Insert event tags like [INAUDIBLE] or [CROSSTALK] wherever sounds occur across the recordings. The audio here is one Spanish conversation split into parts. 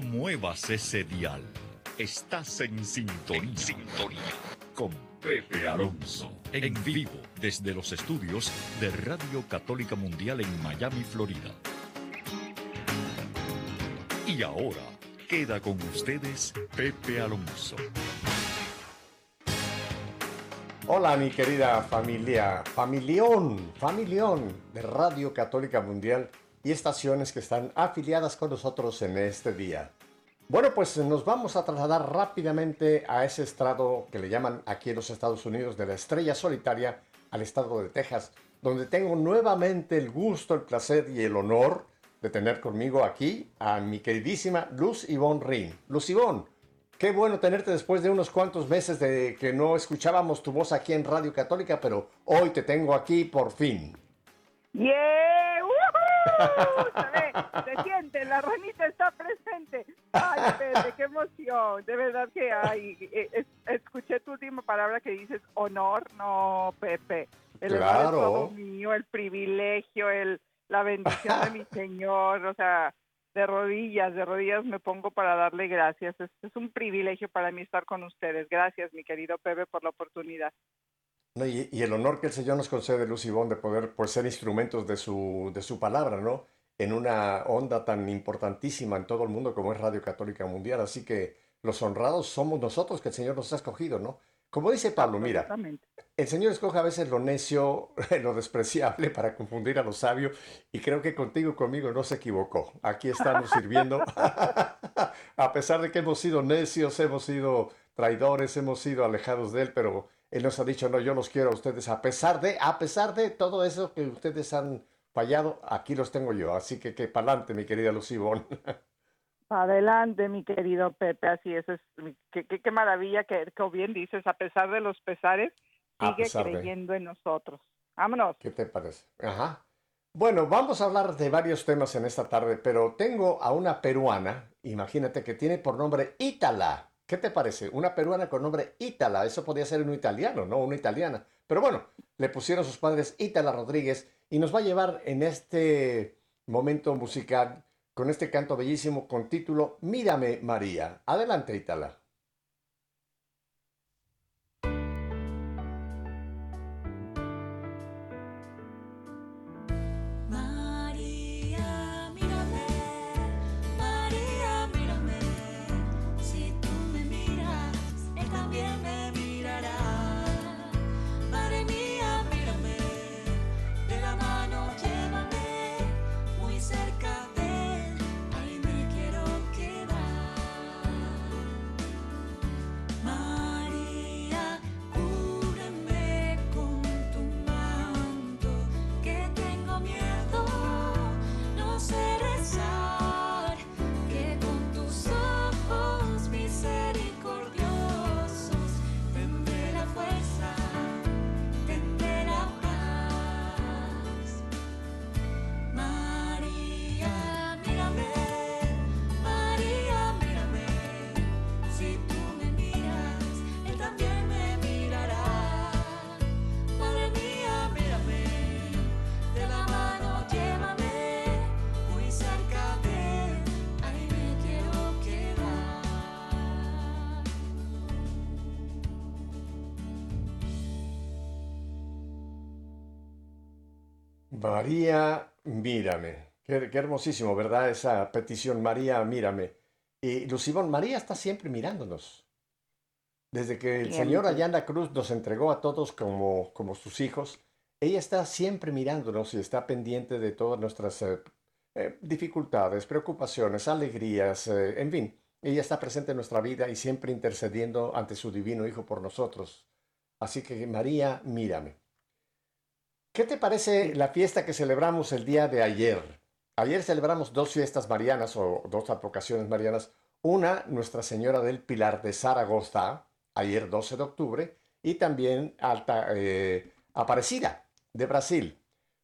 no muevas ese dial. Estás en sintonía. En sintonía. Con Pepe Alonso. En vivo desde los estudios de Radio Católica Mundial en Miami, Florida. Y ahora queda con ustedes Pepe Alonso. Hola mi querida familia, familión, familión de Radio Católica Mundial y estaciones que están afiliadas con nosotros en este día. Bueno, pues nos vamos a trasladar rápidamente a ese estrado que le llaman aquí en los Estados Unidos de la estrella solitaria al estado de Texas, donde tengo nuevamente el gusto, el placer y el honor de tener conmigo aquí a mi queridísima Luz Ivonne Rin. Luz Ivonne, Qué bueno tenerte después de unos cuantos meses de que no escuchábamos tu voz aquí en Radio Católica, pero hoy te tengo aquí por fin. ¡Yeah! Se, se, siente, la ranita está presente. Ay, Pepe, qué emoción. De verdad que ay, eh, escuché tu última palabra que dices honor, no, Pepe. El claro. es todo mío, el privilegio, el, la bendición de mi [LAUGHS] Señor, o sea, de rodillas, de rodillas me pongo para darle gracias. Es, un privilegio para mí estar con ustedes. Gracias, mi querido Pepe, por la oportunidad. Y, el honor que el Señor nos concede, Luz de poder pues, ser instrumentos de su, de su palabra, ¿no? En una onda tan importantísima en todo el mundo como es Radio Católica Mundial. Así que los honrados somos nosotros que el Señor nos ha escogido, ¿no? Como dice Pablo, mira, el Señor escoge a veces lo necio, [LAUGHS] lo despreciable para confundir a los sabios y creo que contigo, conmigo no se equivocó. Aquí estamos sirviendo, [LAUGHS] a pesar de que hemos sido necios, hemos sido traidores, hemos sido alejados de Él, pero Él nos ha dicho, no, yo los quiero a ustedes, a pesar de, a pesar de todo eso que ustedes han fallado, aquí los tengo yo. Así que que para adelante, mi querida Lucibón. [LAUGHS] Adelante, mi querido Pepe, así es, es qué, qué, maravilla que, que, bien dices, a pesar de los pesares, sigue creyendo en nosotros. Vámonos. ¿Qué te parece? Ajá. Bueno, vamos a hablar de varios temas en esta tarde, pero tengo a una peruana, imagínate que tiene por nombre Ítala. ¿Qué te parece? Una peruana con nombre Ítala, eso podría ser un italiano, ¿no? Una italiana. Pero bueno, le pusieron sus padres Ítala Rodríguez y nos va a llevar en este momento musical con este canto bellísimo con título Mírame María. Adelante, Itala. María, mírame. Qué, hermosísimo, ¿verdad? Esa petición, María, mírame. Y Lucibón, María está siempre mirándonos. Desde que el Señor allá en la cruz nos entregó a todos como, como sus hijos, ella está siempre mirándonos y está pendiente de todas nuestras eh, eh, dificultades, preocupaciones, alegrías, eh, en fin. Ella está presente en nuestra vida y siempre intercediendo ante su divino Hijo por nosotros. Así que María, mírame. ¿Qué te parece la fiesta que celebramos el día de ayer? Ayer celebramos dos fiestas marianas o dos advocaciones marianas. Una, Nuestra Señora del Pilar de Zaragoza, ayer 12 de octubre, y también Alta eh, Aparecida de Brasil.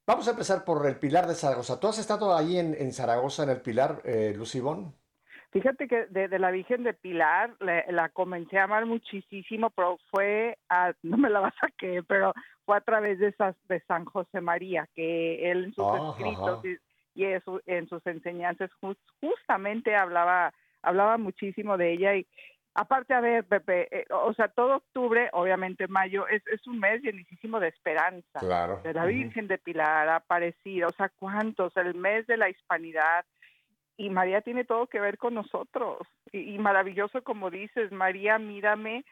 Vamos a empezar por el Pilar de Zaragoza. ¿Tú has estado ahí en, Zaragoza, en el Pilar, eh, Lucibón? Fíjate que de, la Virgen de Pilar la comencé a amar muchísimo, pero fue, a, [LAUGHS] no me la vas a saqué, pero fue a través de, esas, de San José María, que él en sus Ah, escritos ajá. y, y en, su- en sus enseñanzas jus- justamente hablaba, hablaba muchísimo de ella y aparte, a ver, Pepe, eh, o sea, todo octubre, obviamente mayo, es, es un mes llenísimo de esperanza Claro. de la. Virgen de Pilar, Aparecida, o sea, ¿cuántos? El mes de la hispanidad. Y María tiene todo que ver con nosotros. Y, y maravilloso, como dices, María, mírame.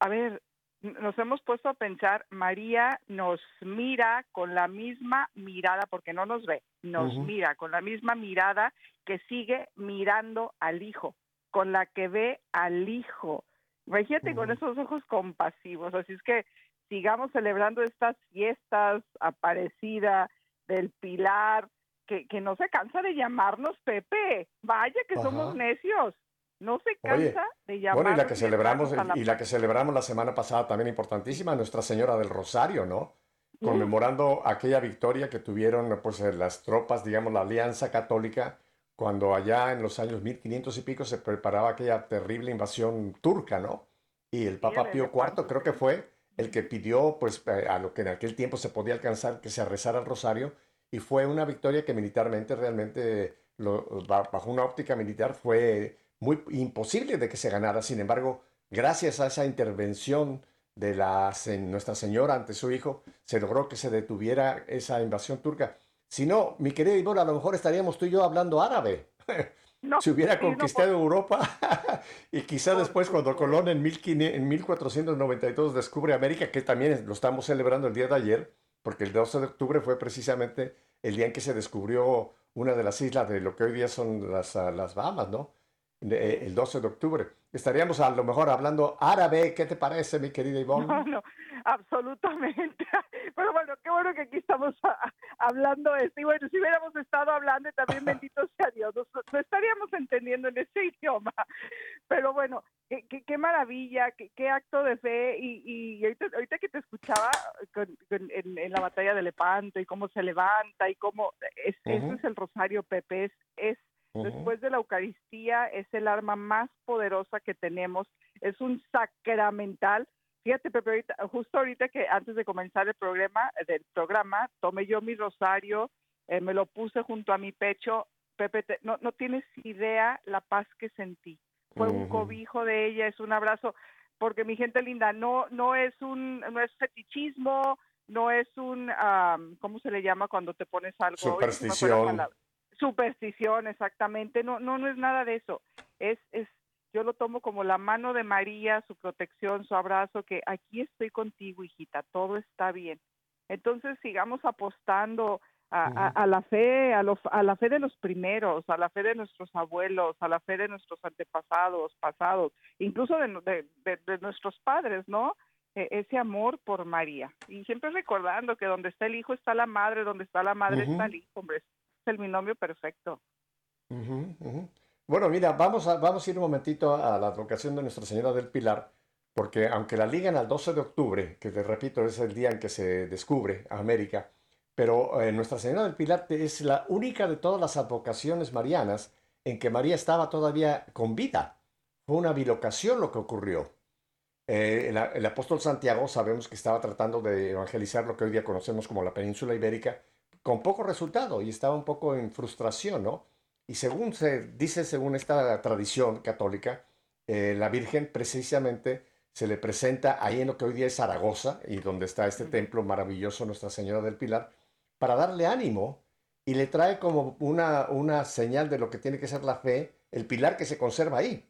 A ver, nos hemos puesto a pensar, María nos mira con la misma mirada, porque no nos ve, nos mira con la misma mirada que sigue mirando al Hijo, con la que ve al Hijo. Imagínate con esos ojos compasivos. Así es que sigamos celebrando estas fiestas, Aparecida, del Pilar, que, que no se cansa de llamarnos Pepe. Vaya que somos necios. No se Oye, cansa de llamarnos. Bueno, y la que celebramos, la y la que paz. celebramos la semana pasada también importantísima, Nuestra Señora del Rosario, ¿no? Conmemorando aquella victoria que tuvieron pues eh, las tropas, digamos, la Alianza Católica, cuando allá en los años 1500 y pico se preparaba aquella terrible invasión turca, ¿no? Y el Papa Pío IV creo que fue el que pidió, pues, eh, a lo que en aquel tiempo se podía alcanzar, que se rezara el rosario, y fue una victoria que militarmente realmente, lo- ba- bajo una óptica militar, fue muy imposible de que se ganara. Sin embargo, gracias a esa intervención de la, Nuestra Señora ante su hijo, se logró que se detuviera esa invasión turca. Si no, mi querida Ivonne, a lo mejor estaríamos tú y yo hablando árabe. [LAUGHS] No, Si hubiera sí, no, conquistado Europa [LAUGHS] y quizá Por después cuando. Colón en, 1500 en 1492 descubre América, que también lo estamos celebrando el día de ayer, porque el 12 de octubre fue precisamente el día en que se descubrió una de las islas de lo que hoy día son las, ah, las Bahamas, ¿no? De- el 12 de octubre. Estaríamos a lo mejor hablando árabe, ¿qué te parece, mi querida Ivonne? No, no, absolutamente. [LAUGHS] Pero bueno, qué bueno que aquí estamos a- hablando esto. Y bueno, si hubiéramos estado hablando, también bendito sea Dios, nos, nos estaríamos entendiendo en ese [LAUGHS] idioma. Pero bueno, qué, qué, qué maravilla, qué, qué acto de fe. Y, y ahorita, ahorita que te escuchaba con- con- en, en la batalla de Lepanto y cómo se levanta y cómo... Es, Eso Ujú. es el rosario, Pepe, es, es Después de la Eucaristía es el arma más poderosa que tenemos, es un sacramental. Fíjate, Pepe, ahorita- justo ahorita que antes de comenzar el programa, del programa, tomé yo mi rosario, eh, me lo puse junto a mi pecho. Pepe, te- no, no tienes idea la paz que sentí. Fue un cobijo de ella, es un abrazo, porque mi gente linda, no, no es un, no es fetichismo, no es un, am, ¿cómo se le llama cuando te pones algo? Superstición. Superstición, exactamente. No, no, no es nada de eso. Es, es, yo lo tomo como la mano de María, su protección, su abrazo, que aquí estoy contigo, hijita, todo está bien. Entonces sigamos apostando a, a- a la fe, a, lo- a la fe de los primeros, a la fe de nuestros abuelos, a la fe de nuestros antepasados, pasados, incluso de, de- de- de nuestros padres, ¿no? E- ese amor por María. Y siempre recordando que donde está el hijo está la madre, donde está la madre está el hijo, hombre. El binomio perfecto. Bueno, mira, vamos a, vamos a ir un momentito a la advocación de Nuestra Señora del Pilar, porque aunque la ligan al 12 de octubre, que te repito es el día en que se descubre América, pero eh, Nuestra Señora del Pilar es la única de todas las advocaciones marianas en que María estaba todavía con vida. Fue una bilocación lo que ocurrió. Eh, el apóstol Santiago sabemos que estaba tratando de evangelizar lo que hoy día conocemos como la península ibérica con poco resultado y estaba un poco en frustración, ¿no? Y según se dice, según esta tradición católica, eh, la Virgen precisamente se le presenta ahí en lo que hoy día es Zaragoza y donde está este templo maravilloso Nuestra Señora del Pilar, para darle ánimo y le trae como una, una señal de lo que tiene que ser la fe, el pilar que se conserva ahí.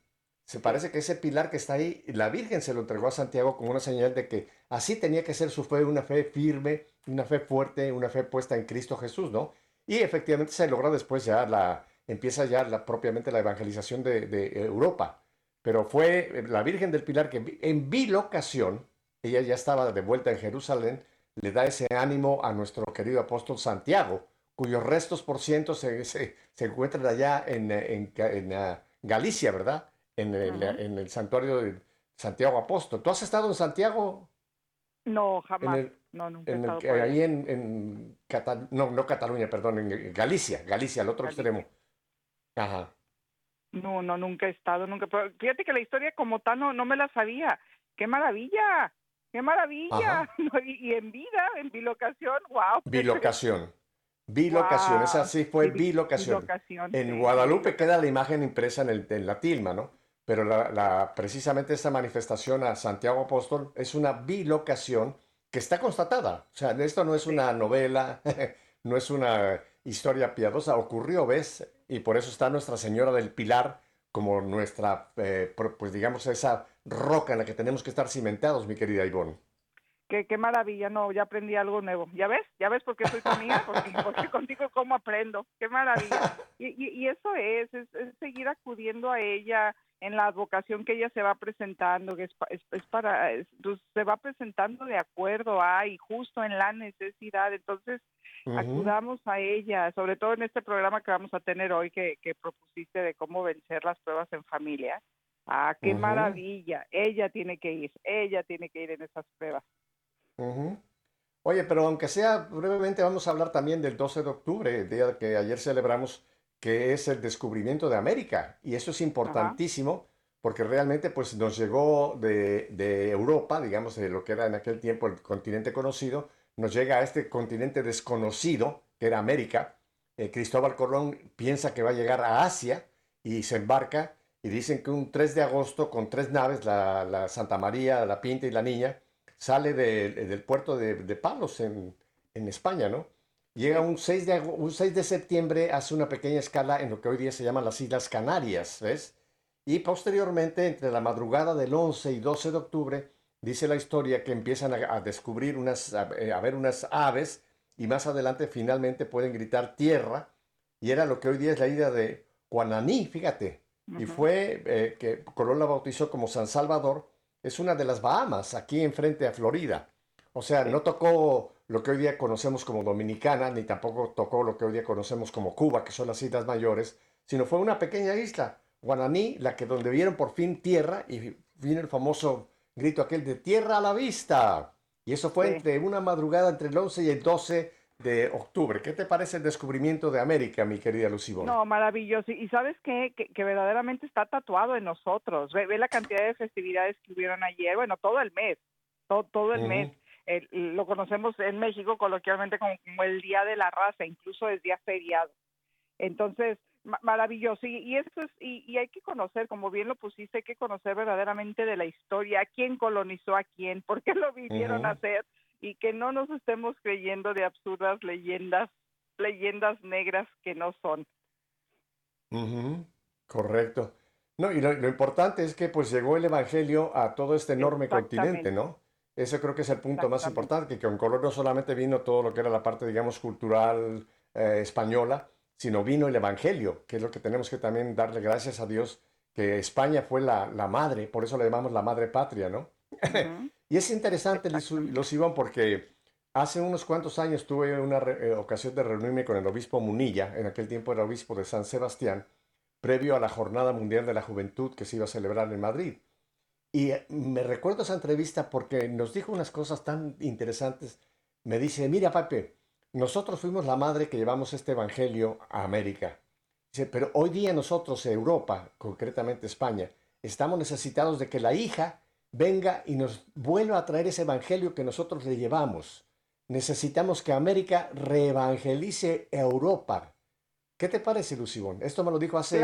Se parece que ese pilar que está ahí, la Virgen se lo entregó a Santiago como una señal de que así tenía que ser su fe, una fe firme, una fe fuerte, una fe puesta en Cristo Jesús, ¿no? Y efectivamente se logra después ya la, empieza ya la, propiamente la evangelización de, Europa. Pero fue la Virgen del Pilar que en bilocación, ella ya estaba de vuelta en Jerusalén, le da ese ánimo a nuestro querido apóstol Santiago, cuyos restos, por ciento, se, se, encuentran allá en, en, en, en Galicia, ¿verdad? En el, en el santuario de Santiago Apóstol. ¿Tú has estado en Santiago? No, En jamás. el, no, nunca he el- estado por ahí en, en Cata- no, no Cataluña, perdón, en Galicia, Galicia, al otro Galicia. extremo. Ajá. No, no, nunca he estado, nunca. Pero fíjate que la historia como tal no, no me la sabía. ¡Qué maravilla! ¡Qué maravilla! [LAUGHS] y, y, en vida, en bilocación, wow. Bilocación. Bilocación, esa sí fue bilocación. en Guadalupe queda la imagen impresa en, el, en la tilma, ¿no? Pero la, precisamente esta manifestación a Santiago Apóstol es una bilocación que está constatada. O sea, esto no es una novela, [LAUGHS] no es una historia piadosa, ocurrió, ¿ves? Y por eso está Nuestra Señora del Pilar como nuestra, eh, pues digamos, esa roca en la que tenemos que estar cimentados, mi querida Ivonne. Qué, qué, maravilla, no, ya aprendí algo nuevo. ¿Ya ves? ¿Ya ves por qué soy tu amiga? Porque, porque [LAUGHS] contigo cómo aprendo. Qué maravilla. Y, y, eso es, es, seguir acudiendo a ella en la advocación que ella se va presentando, que es, es, para, pues, se va presentando de acuerdo a y justo en la necesidad. Entonces, acudamos a ella, sobre todo en este programa que vamos a tener hoy que, que propusiste de cómo vencer las pruebas en familia. Ah, qué maravilla. Ella tiene que ir, ella tiene que ir en esas pruebas. Oye, pero aunque sea brevemente, vamos a hablar también del 12 de octubre, el día que ayer celebramos, que es el descubrimiento de América. Y eso es importantísimo porque realmente pues, nos llegó de, de, Europa, digamos, de lo que era en aquel tiempo el continente conocido, nos llega a este continente desconocido, que era América. Eh, Cristóbal Colón piensa que va a llegar a Asia y se embarca y dicen que un 3 de agosto con tres naves, la, la Santa María, la Pinta y la Niña, sale del puerto de, Palos en, España, ¿no? Llega un 6, de, un 6 de septiembre, hace una pequeña escala en lo que hoy día se llaman las Islas Canarias, ¿ves? Y posteriormente, entre la madrugada del 11 y 12 de octubre, dice la historia que empiezan a, descubrir unas, a, ver unas aves y más adelante finalmente pueden gritar tierra. Y era lo que hoy día es la isla de Guananí, fíjate. Y fue eh, que Colón la bautizó como San Salvador es una de las Bahamas, aquí enfrente a Florida. O sea, no tocó lo que hoy día conocemos como Dominicana, ni tampoco tocó lo que hoy día conocemos como Cuba, que son las Islas Mayores, sino fue una pequeña isla, Guananí, la que donde vieron por fin tierra y vino el famoso grito aquel de tierra a la vista. Y eso fue entre una madrugada entre el 11 y el 12 de octubre. ¿Qué te parece el descubrimiento de América, mi querida Lucibón? No, maravilloso. Y sabes qué? Que, verdaderamente está tatuado en nosotros. Ve, la cantidad de festividades que hubieron ayer, bueno, todo el mes, todo, todo el mes. Lo conocemos en México coloquialmente como, el Día de la Raza, incluso es día feriado. Entonces, maravilloso. Y, y eso es, y, hay que conocer, como bien lo pusiste, hay que conocer verdaderamente de la historia, quién colonizó a quién, por qué lo vinieron a hacer y que no nos estemos creyendo de absurdas leyendas, leyendas negras que no son. Correcto. No, y lo, importante es que pues llegó el Evangelio a todo este enorme continente, ¿no? Ese creo que es el punto más importante, que con color no solamente vino todo lo que era la parte, digamos, cultural eh, española, sino vino el Evangelio, que es lo que tenemos que también darle gracias a Dios, que España fue la, la madre, por eso le llamamos la madre patria, ¿no? [LAUGHS] Y es interesante, los Iván, porque hace unos cuantos años tuve una eh, ocasión de reunirme con el obispo Munilla, en aquel tiempo era obispo de San Sebastián, previo a la Jornada Mundial de la Juventud que se iba a celebrar en Madrid. Y eh, me recuerdo esa entrevista porque nos dijo unas cosas tan interesantes. Me dice, mira, Pape, nosotros fuimos la madre que llevamos este evangelio a América. Dice, pero hoy día nosotros, Europa, concretamente España, estamos necesitados de que la hija venga y nos vuelva a traer ese evangelio que nosotros le llevamos. Necesitamos que América reevangelice Europa. ¿Qué te parece, Lucibón? Esto me lo dijo hace,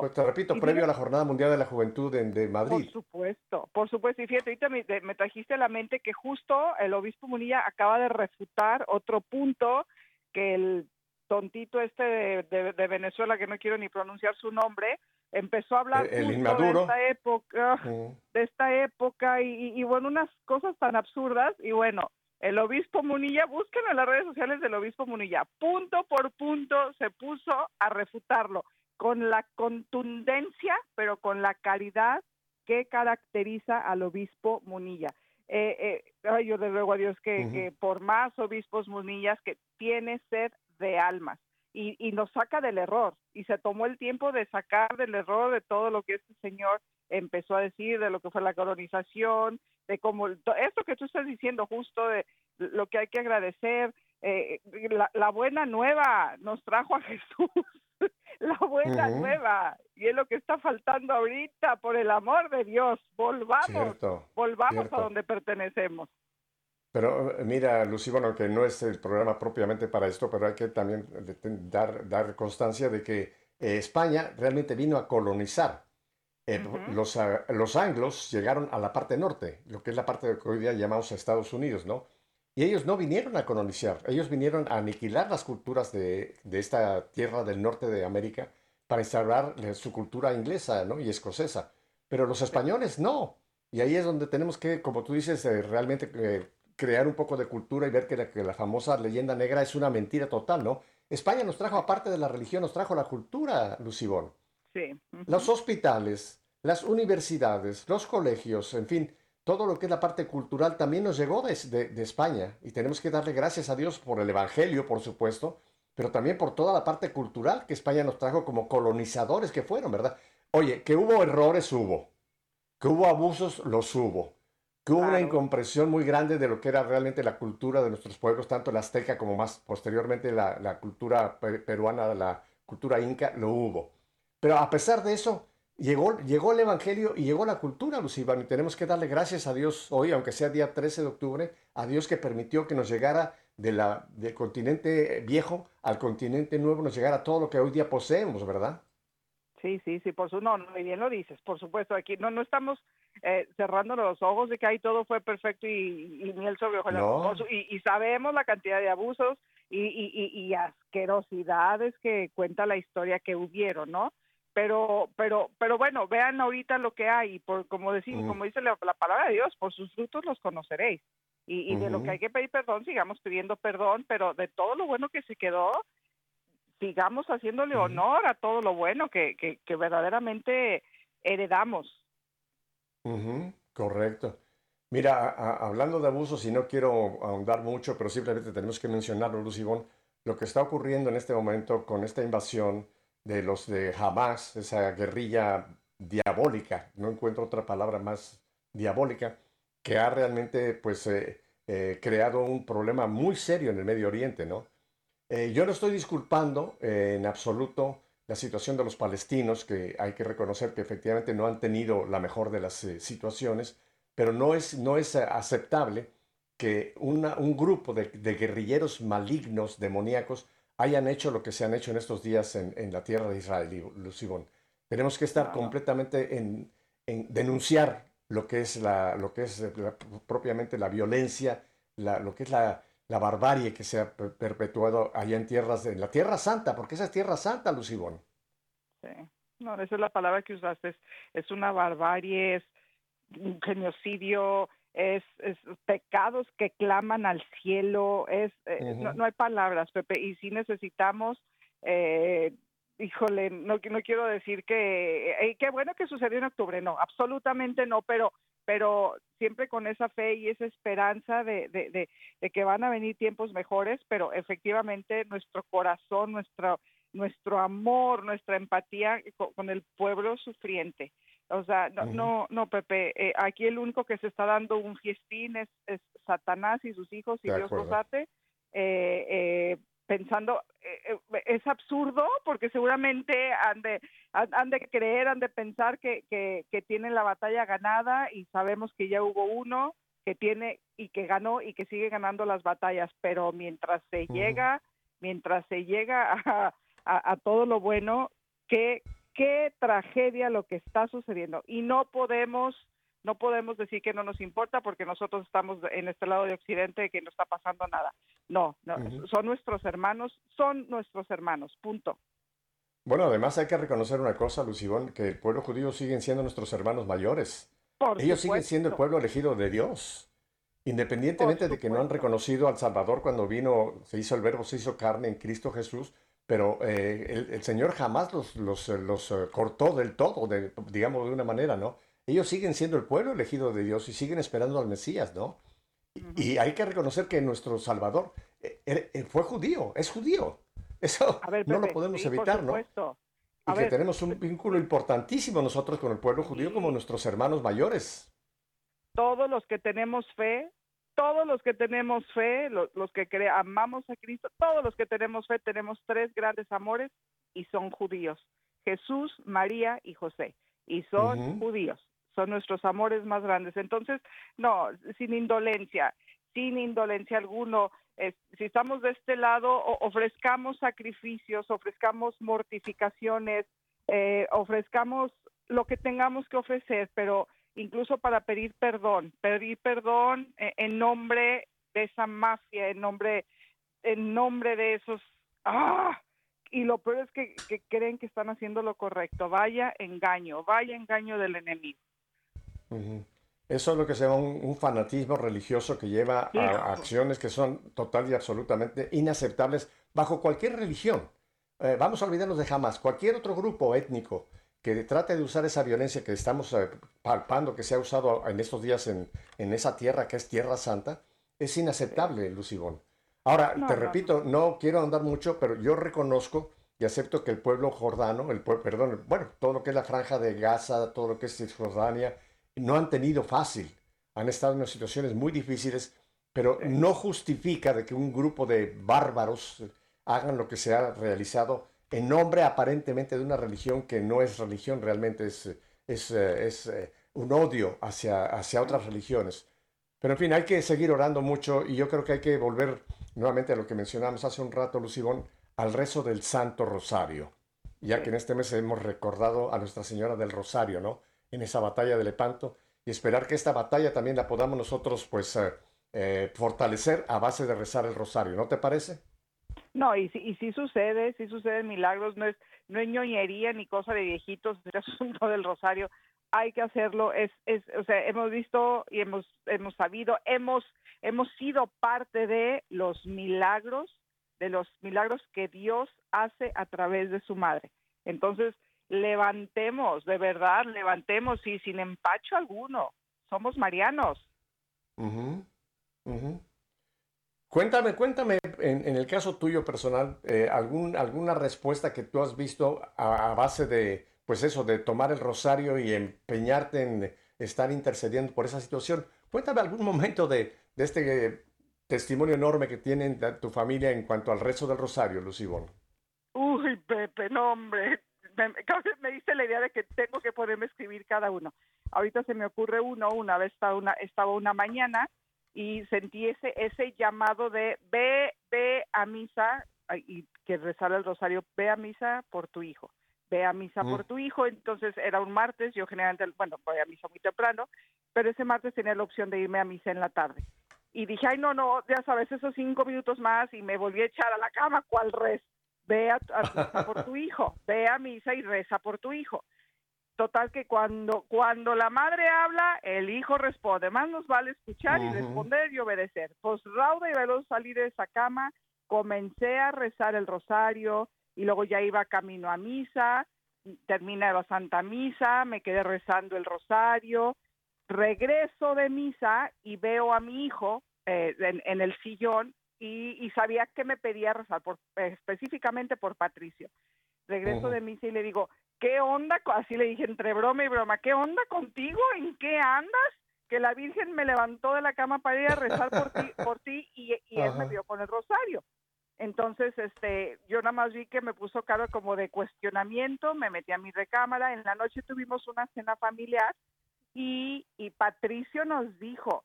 pues, te repito, previo a la Jornada Mundial de la Juventud de, Madrid. Por supuesto, por supuesto. Y fíjate, ahorita me, trajiste a la mente que justo el obispo Munilla acaba de refutar otro punto que el tontito este de Venezuela, que no quiero ni pronunciar su nombre, empezó a hablar el, de esta época, de esta época y, bueno, unas cosas tan absurdas y bueno, el obispo Munilla, busquen en las redes sociales del obispo Munilla, punto por punto se puso a refutarlo con la contundencia, pero con la calidad que caracteriza al obispo Munilla. Eh, eh, yo le ruego a Dios que, que por más obispos Munillas que tiene sed de almas y, nos saca del error. Y se tomó el tiempo de sacar del error de todo lo que este señor empezó a decir, de lo que fue la colonización, de cómo, esto que tú estás diciendo justo, de lo que hay que agradecer, eh, la, buena nueva nos trajo a [LAUGHS] Jesús. la buena nueva. Y es lo que está faltando ahorita, por el amor de Dios. Volvamos, Cierto. volvamos cierto. a donde pertenecemos. Pero eh, mira, Lucy, bueno, que no es el programa propiamente para esto, pero hay que también dar, dar constancia de que eh, España realmente vino a colonizar. Eh, los, los anglos llegaron a la parte norte, lo que es la parte que hoy día llamamos Estados Unidos, ¿no? Y ellos no vinieron a colonizar, ellos vinieron a aniquilar las culturas de, de esta tierra del norte de América para instaurar su cultura inglesa, ¿no? Y escocesa. Pero los españoles no. Y ahí es donde tenemos que, como tú dices, eh, realmente eh, crear un poco de cultura y ver que la, que la famosa leyenda negra es una mentira total, ¿no? España nos trajo, aparte de la religión, nos trajo la cultura, Lucibón. Sí. Los hospitales, las universidades, los colegios, en fin, todo lo que es la parte cultural también nos llegó de, de- de España y tenemos que darle gracias a Dios por el Evangelio, por supuesto, pero también por toda la parte cultural que España nos trajo como colonizadores que fueron, ¿verdad? Oye, que hubo errores, hubo, que hubo abusos, los hubo, que hubo una incomprensión muy grande de lo que era realmente la cultura de nuestros pueblos, tanto la azteca como más posteriormente la, la cultura pe- peruana, la cultura inca, lo hubo. Pero a pesar de eso, llegó, llegó el Evangelio y llegó la cultura, Lucibán, y tenemos que darle gracias a Dios hoy, aunque sea día 13 de octubre, a Dios que permitió que nos llegara de la, del continente viejo al continente nuevo, nos llegara todo lo que hoy día poseemos, ¿verdad? Sí, sí, sí, por su no, no, y bien lo dices, por supuesto, aquí no no estamos eh, cerrando los ojos de que ahí todo fue perfecto y, y miel sobre hojuelas, No. Y, y sabemos la cantidad de abusos y, y, y, y asquerosidades que cuenta la historia que hubieron, ¿no? Pero, pero, pero bueno, vean ahorita lo que hay, por como decimos, como dice la, la palabra de Dios, por sus frutos los conoceréis. Y, y de lo que hay que pedir perdón, sigamos pidiendo perdón, pero de todo lo bueno que se quedó, sigamos haciéndole honor a todo lo bueno que, que, que verdaderamente heredamos. Correcto. Mira, a- a- hablando de abusos, y no quiero ahondar mucho, pero simplemente tenemos que mencionarlo, Lucibón, lo que está ocurriendo en este momento con esta invasión de los de Hamas, esa guerrilla diabólica, no encuentro otra palabra más diabólica, que ha realmente pues eh, eh, creado un problema muy serio en el Medio Oriente, ¿no? Eh, yo no estoy disculpando eh, en absoluto la situación de los palestinos, que hay que reconocer que efectivamente no han tenido la mejor de las eh, situaciones, pero no es, no es aceptable que una- un grupo de guerrilleros malignos, demoníacos, hayan hecho lo que se han hecho en estos días en, en la tierra de Israel, Lucibón. Tenemos que estar completamente en, en denunciar lo que es, la, lo que es eh, la- propiamente la violencia, la- lo que es la, la barbarie que se ha per- perpetuado allá en tierras, de- en la Tierra Santa, porque esa es Tierra Santa, Lucibón. Sí. No, esa es la palabra que usaste. Es, es una barbarie, es un genocidio, es, es pecados que claman al cielo. Es, eh, no, no hay palabras, Pepe. Y sí necesitamos, eh, híjole, no, no quiero decir que, eh, qué bueno que sucedió en octubre, no, absolutamente no, pero pero siempre con esa fe y esa esperanza de, de, de, de que van a venir tiempos mejores, pero efectivamente nuestro corazón, nuestro, nuestro amor, nuestra empatía con, con el pueblo sufriente. O sea, no, no, no, Pepe, eh, aquí el único que se está dando un fiestín es, es Satanás y sus hijos, y De Dios los eh, eh, pensando, eh, eh, es absurdo porque seguramente han de, han, han de creer, han de pensar que, que, que tienen la batalla ganada y sabemos que ya hubo uno que tiene y que ganó y que sigue ganando las batallas, pero mientras se llega, mientras se llega [LAUGHS] a, a, a todo lo bueno, qué, qué tragedia lo que está sucediendo. Y no podemos, no podemos decir que no nos importa porque nosotros estamos en este lado de Occidente que no está pasando nada. No, no son nuestros hermanos, son nuestros hermanos, punto. Bueno, además hay que reconocer una cosa, Lucibón, que el pueblo judío siguen siendo nuestros hermanos mayores. Por Ellos siguen siendo el supuesto. pueblo elegido de Dios. Independientemente de que no han supuesto. reconocido al Salvador cuando vino, se hizo el verbo, se hizo carne en Cristo Jesús, pero eh, el, el Señor jamás los, los, eh, los, eh, cortó del todo, de- digamos de una manera, ¿no? Ellos siguen siendo el pueblo elegido de Dios y siguen esperando al Mesías, ¿no? Y, y hay que reconocer que nuestro Salvador eh, fue judío, es judío. [LAUGHS] Eso ver, no lo podemos sí, evitar, ¿no? Y A que ver, tenemos un vínculo importantísimo nosotros con el pueblo judío como nuestros hermanos mayores. todos los que tenemos fe, todos los que tenemos fe, lo- los, que cre- amamos a Cristo, todos los que tenemos fe tenemos tres grandes amores y son judíos. Jesús, María y José. Y son judíos. Son nuestros amores más grandes. Entonces, no, sin indolencia, sin indolencia alguno. si estamos de este lado, ofrezcamos sacrificios, ofrezcamos mortificaciones, eh, ofrezcamos lo que tengamos que ofrecer, pero incluso para pedir perdón, pedir perdón en nombre de esa mafia, en nombre, en nombre de esos, ¡ah! Y lo peor es que, creen que están haciendo lo correcto. Vaya engaño, vaya engaño del enemigo. Eso es lo que se llama un, fanatismo religioso que lleva a acciones que son total y absolutamente inaceptables bajo cualquier religión. Eh, vamos a olvidarnos de jamás. Cualquier otro grupo étnico que trate de usar esa violencia que estamos eh, palpando, que se ha usado en estos días en, en esa tierra que es Tierra Santa, es inaceptable, Lucibón. Ahora, te repito, no. quiero andar mucho, pero yo reconozco y acepto que el pueblo jordano, el pueblo, perdón, bueno, todo lo que es la franja de Gaza, todo lo que es Cisjordania, no han tenido fácil. Han estado en situaciones muy difíciles, pero no justifica de que un grupo de bárbaros hagan lo que se ha realizado en nombre aparentemente de una religión que no es religión, realmente es, es, eh, es eh, un odio hacia, hacia otras religiones. Pero en fin, hay que seguir orando mucho y yo creo que hay que volver nuevamente a lo que mencionamos hace un rato, Lucibón, al rezo del Santo Rosario, ya que en este mes hemos recordado a Nuestra Señora del Rosario, ¿no? En esa batalla de Lepanto y esperar que esta batalla también la podamos nosotros, pues, eh, fortalecer a base de rezar el Rosario, ¿no te parece? No, y sí, y sí sucede, sí suceden milagros, no es, no es ñoñería ni cosa de viejitos, [LAUGHS] el asunto del rosario, hay que hacerlo, es, es, o sea, hemos visto y hemos, hemos sabido, hemos, hemos sido parte de los milagros, de los milagros que Dios hace a través de su madre. Entonces, levantemos, de verdad, levantemos y sin empacho alguno, somos marianos. Cuéntame, cuéntame, en, el caso tuyo personal, eh, algún, alguna respuesta que tú has visto a, base de, pues eso, de tomar el rosario y empeñarte en estar intercediendo por esa situación. Cuéntame algún momento de, este testimonio enorme que tiene tu familia en cuanto al rezo del rosario, Lucibón. Uy, Pepe, no, hombre. Me, me [LAUGHS] dice la idea de que tengo que poderme escribir cada uno. Ahorita se me ocurre uno, una vez estaba una, estaba una mañana y sentí ese, ese llamado de ve, ve a misa y que rezar el rosario, ve a misa por tu hijo, ve a misa por tu hijo. Entonces era un martes, yo generalmente, bueno, voy a misa muy temprano, pero ese martes tenía la opción de irme a misa en la tarde. Y dije, ay, no, no, ya sabes, esos cinco minutos más y me volví a echar a la cama, ¿cuál rez? Ve a, a misa por tu hijo, ve a misa y reza por tu hijo. Total que cuando, cuando la madre habla, el hijo responde. Más nos vale escuchar y responder y obedecer. Pues rauda y veloz salí de esa cama, comencé a rezar el rosario y luego ya iba camino a misa, termina la Santa Misa, me quedé rezando el rosario, regreso de misa y veo a mi hijo eh, en, el sillón y, sabía que me pedía rezar por, específicamente por Patricio. Regreso de misa y le digo, ¿qué onda? Así le dije entre broma y broma, ¿qué onda contigo? ¿En qué andas? Que la Virgen me levantó de la cama para ir a rezar por ti, [LAUGHS] por ti y, él me vio con el rosario. Entonces, este, yo nada más vi que me puso cara como de cuestionamiento, me metí a mi recámara, en la noche tuvimos una cena familiar y, y Patricio nos dijo,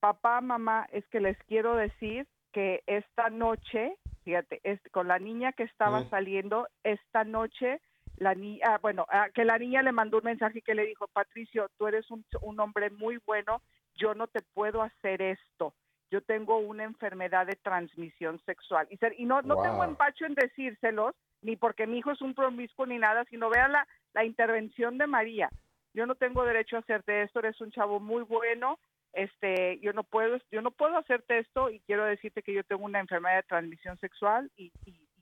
papá, mamá, es que les quiero decir que esta noche, fíjate, es, con la niña que estaba saliendo, esta noche la niña, ah, bueno, ah, que la niña le mandó un mensaje que le dijo, Patricio, tú eres un, hombre muy bueno, yo no te puedo hacer esto. Yo tengo una enfermedad de transmisión sexual. Y, y no, no tengo empacho en decírselos, ni porque mi hijo es un promiscuo ni nada, sino vea la, la intervención de María. Yo no tengo derecho a hacerte esto, eres un chavo muy bueno, este, yo no puedo, yo no puedo hacerte esto y quiero decirte que yo tengo una enfermedad de transmisión sexual y,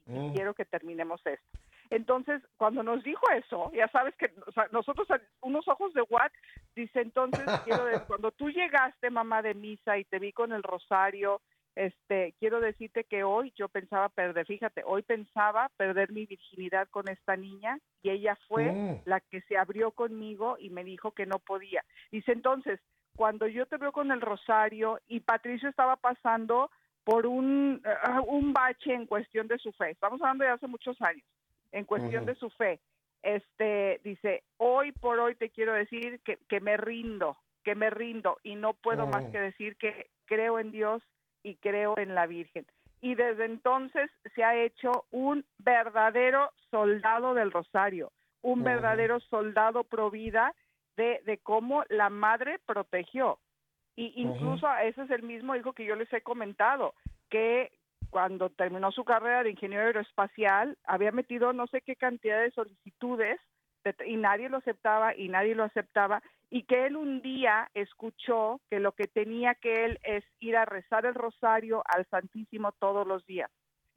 mm. quiero que terminemos esto. Entonces, cuando nos dijo eso, ya sabes que nosotros, unos ojos de what, dice entonces, quiero decir, [LAUGHS] cuando tú llegaste, mamá de misa, y te vi con el rosario, este, quiero decirte que hoy yo pensaba perder, fíjate, hoy pensaba perder mi virginidad con esta niña y ella fue mm. la que se abrió conmigo y me dijo que no podía. Dice entonces, cuando yo te veo con el rosario y Patricio estaba pasando por un, uh, un bache en cuestión de su fe, estamos hablando de hace muchos años, en cuestión de su fe. Este dice, hoy por hoy te quiero decir que, que me rindo, que me rindo y no puedo más que decir que creo en Dios y creo en la Virgen. Y desde entonces se ha hecho un verdadero soldado del Rosario, un verdadero soldado pro vida de, de cómo la madre protegió. Y incluso ese es el mismo hijo que yo les he comentado, que cuando terminó su carrera de ingeniero aeroespacial había metido no sé qué cantidad de solicitudes de- y nadie lo aceptaba y nadie lo aceptaba y que él un día escuchó que lo que tenía que él es ir a rezar el rosario al Santísimo todos los días.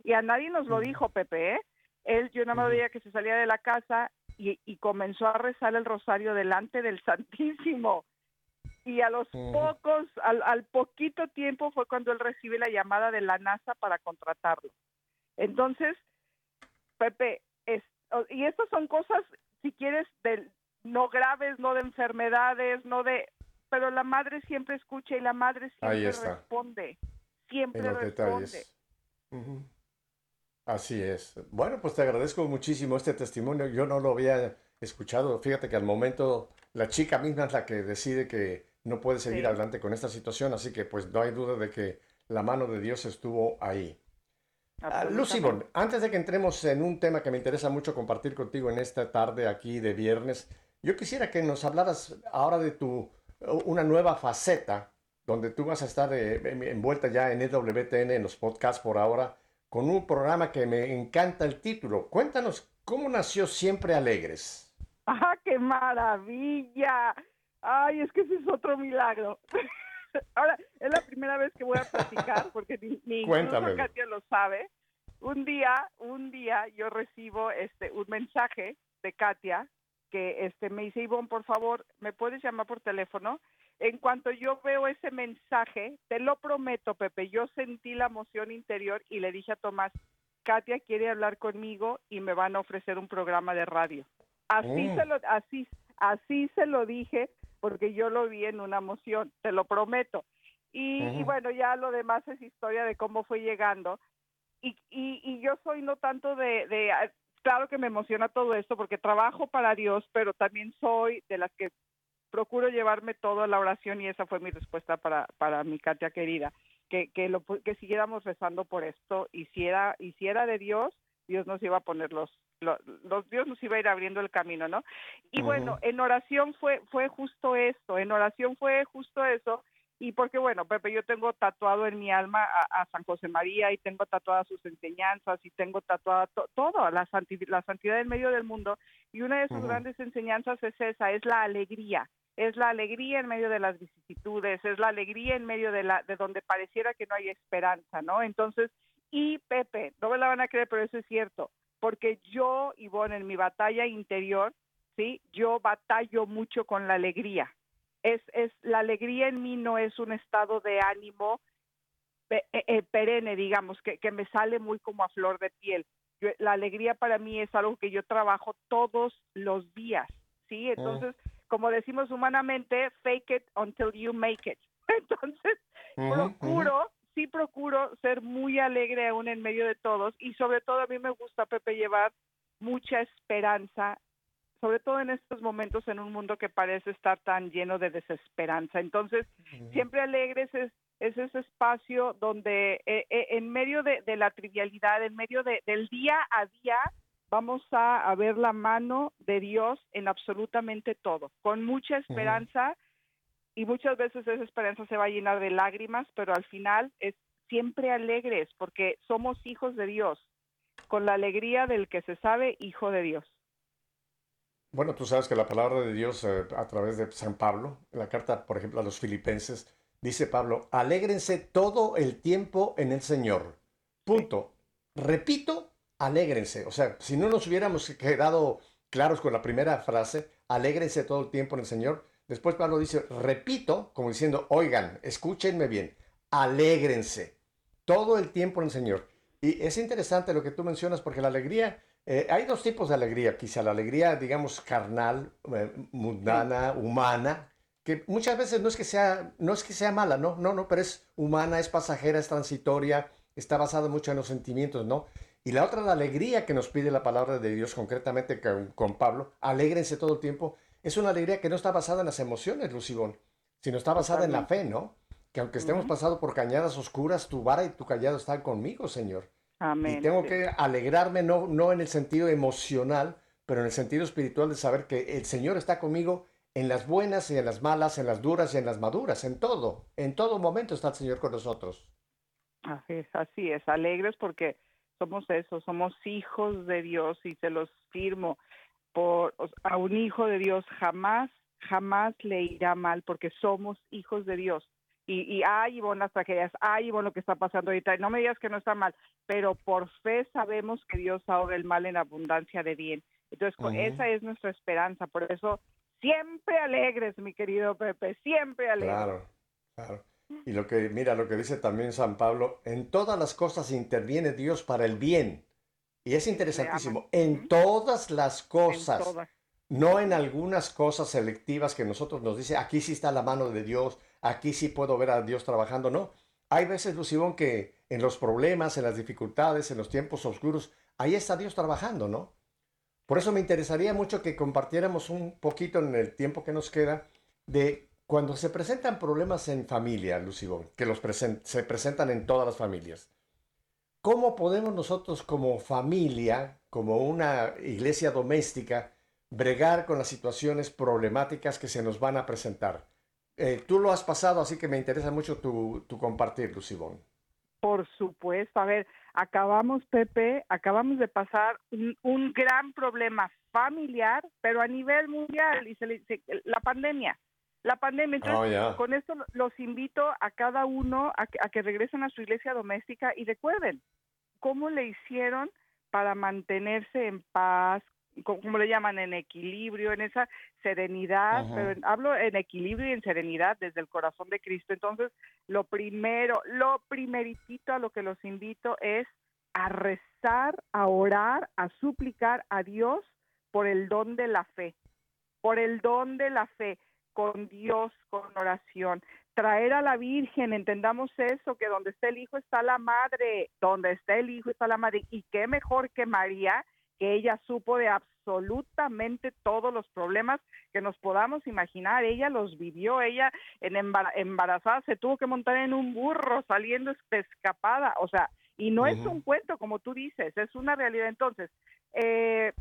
Y a nadie nos lo dijo Pepe, ¿eh? Él, yo nada más Ujú. veía que se salía de la casa y, y comenzó a rezar el rosario delante del Santísimo. Y a los pocos, al, al poquito tiempo fue cuando él recibe la llamada de la NASA para contratarlo. Entonces, Pepe, es, y estas son cosas, si quieres, del, no graves, no de enfermedades, no de... Pero la madre siempre escucha y la madre siempre responde. Siempre en los responde. detalles. Así es. Bueno, pues te agradezco muchísimo este testimonio. Yo no lo había escuchado. Fíjate que al momento la chica misma es la que decide que no puede seguir Sí. adelante con esta situación, así que pues no hay duda de que la mano de Dios estuvo ahí. Ah, Ivonne, antes de que entremos en un tema que me interesa mucho compartir contigo en esta tarde aquí de viernes, yo quisiera que nos hablaras ahora de tu una nueva faceta donde tú vas a estar eh, en- envuelta ya en EWTN, en los podcasts por ahora, con un programa que me encanta el título. Cuéntanos, ¿cómo nació Siempre Alegres? [LAUGHS] ¡Ah, qué maravilla! Ay, es que ese es otro milagro. [LAUGHS] Ahora, es la primera vez que voy a platicar, porque ni, ni. Katia lo sabe. Un día, un día yo recibo este un mensaje de Katia que este me dice, Ivonne, por favor, ¿me puedes llamar por teléfono? En cuanto yo veo ese mensaje, te lo prometo, Pepe, yo sentí la emoción interior y le dije a Tomás, Katia quiere hablar conmigo y me van a ofrecer un programa de radio. Así Mm. se lo, así, así se lo dije porque yo lo vi en una emoción, te lo prometo. Y, bueno, ya lo demás es historia de cómo fue llegando. Y, y, y yo soy no tanto de, de, ah, claro que me emociona todo esto porque trabajo para Dios, pero también soy de las que procuro llevarme todo a la oración y esa fue mi respuesta para, para mi Katia querida, que, que, lo, que siguiéramos rezando por esto y si era, y si era de Dios, Dios nos iba a poner los, los, los- Dios nos iba a ir abriendo el camino, ¿no? Y bueno, en oración fue, fue justo esto, en oración fue justo eso, y porque bueno, Pepe, yo tengo tatuado en mi alma a, a San José María y tengo tatuadas sus enseñanzas y tengo tatuada to- todo, la, santi- la santidad en medio del mundo, y una de sus grandes enseñanzas es esa, es la alegría, es la alegría en medio de las vicisitudes, es la alegría en medio de la de donde pareciera que no hay esperanza, ¿no? Entonces, y Pepe, no me la van a creer, pero eso es cierto, porque yo, Ivonne, en mi batalla interior, ¿sí? Yo batallo mucho con la alegría. Es, es, la alegría en mí no es un estado de ánimo eh, eh, perenne, digamos, que, que me sale muy como a flor de piel. Yo- la alegría para mí es algo que yo trabajo todos los días, ¿sí? Entonces, como decimos humanamente, fake it until you make it. [LAUGHS] Entonces, Ujú, procuro, sí procuro ser muy alegre aún en medio de todos y sobre todo a mí me gusta, Pepe, llevar mucha esperanza, sobre todo en estos momentos en un mundo que parece estar tan lleno de desesperanza. Entonces, siempre alegres es, es ese espacio donde eh, eh, en medio de, de la trivialidad, en medio de- del día a día, vamos a, a ver la mano de Dios en absolutamente todo, con mucha esperanza y muchas veces esa esperanza se va a llenar de lágrimas, pero al final es siempre alegres porque somos hijos de Dios, con la alegría del que se sabe hijo de Dios. Bueno, tú sabes que la palabra de Dios eh, a través de San Pablo, en la carta, por ejemplo, a los filipenses, dice Pablo, alégrense todo el tiempo en el Señor. Punto. Repito, alégrense. O sea, si no nos hubiéramos quedado claros con la primera frase, alégrense todo el tiempo en el Señor, después Pablo dice, repito, como diciendo, oigan, escúchenme bien, alégrense todo el tiempo en el Señor. Y es interesante lo que tú mencionas porque la alegría, eh, hay dos tipos de alegría, quizá la alegría, digamos, carnal, eh, mundana, humana, que muchas veces no es que sea, no es que sea mala, no, no, no, pero es humana, es pasajera, es transitoria, está basada mucho en los sentimientos, ¿no? Y la otra, la alegría que nos pide la palabra de Dios, concretamente con, Pablo, alégrense todo el tiempo, es una alegría que no está basada en las emociones, Lucibón, sino está basada en la fe, ¿no? Que aunque estemos pasando por cañadas oscuras, tu vara y tu callado están conmigo, Señor. Amén. Y tengo que alegrarme no, no en el sentido emocional, pero en el sentido espiritual de saber que el Señor está conmigo en las buenas y en las malas, en las duras y en las maduras, en todo, en todo momento está el Señor con nosotros. Así es, así es, alegres porque somos eso, somos hijos de Dios y se los firmo. Por, a un hijo de Dios jamás, jamás le irá mal porque somos hijos de Dios. Y, y ay, Ivonne, las tragedias, ay, Ivonne, lo que está pasando ahorita. No me digas que no está mal, pero por fe sabemos que Dios ahoga el mal en abundancia de bien. Entonces, esa es nuestra esperanza. Por eso, siempre alegres, mi querido Pepe, siempre alegres. Claro, claro. Y lo que, mira, lo que dice también San Pablo, en todas las cosas interviene Dios para el bien. Y es interesantísimo, en todas las cosas, no en algunas cosas selectivas que nosotros nos dice, aquí sí está la mano de Dios, aquí sí puedo ver a Dios trabajando, no. Hay veces, Lucibón, que en los problemas, en las dificultades, en los tiempos oscuros, ahí está Dios trabajando, ¿no? Por eso me interesaría mucho que compartiéramos un poquito en el tiempo que nos queda de cuando se presentan problemas en familia, Lucibón, que los se presentan en todas las familias. ¿Cómo podemos nosotros como familia, como una iglesia doméstica, bregar con las situaciones problemáticas que se nos van a presentar? Eh, tú lo has pasado, así que me interesa mucho tu, tu compartir, Lucibón. Por supuesto. A ver, acabamos, Pepe, acabamos de pasar un, gran problema familiar, pero a nivel mundial, y se, la pandemia. La pandemia. Entonces, oh, con esto los invito a cada uno a que, a que regresen a su iglesia doméstica y recuerden cómo le hicieron para mantenerse en paz, como le llaman, en equilibrio, en esa serenidad, pero hablo en equilibrio y en serenidad desde el corazón de Cristo. Entonces, lo primero, lo primeritito a lo que los invito es a rezar, a orar, a suplicar a Dios por el don de la fe, por el don de la fe, con Dios, con oración. Traer a la Virgen, entendamos eso, que donde está el Hijo está la Madre, donde está el Hijo está la Madre, y qué mejor que María, que ella supo de absolutamente todos los problemas que nos podamos imaginar. Ella los vivió, ella en embarazada se tuvo que montar en un burro saliendo escapada, o sea, y no es un cuento como tú dices, es una realidad. Entonces, eh,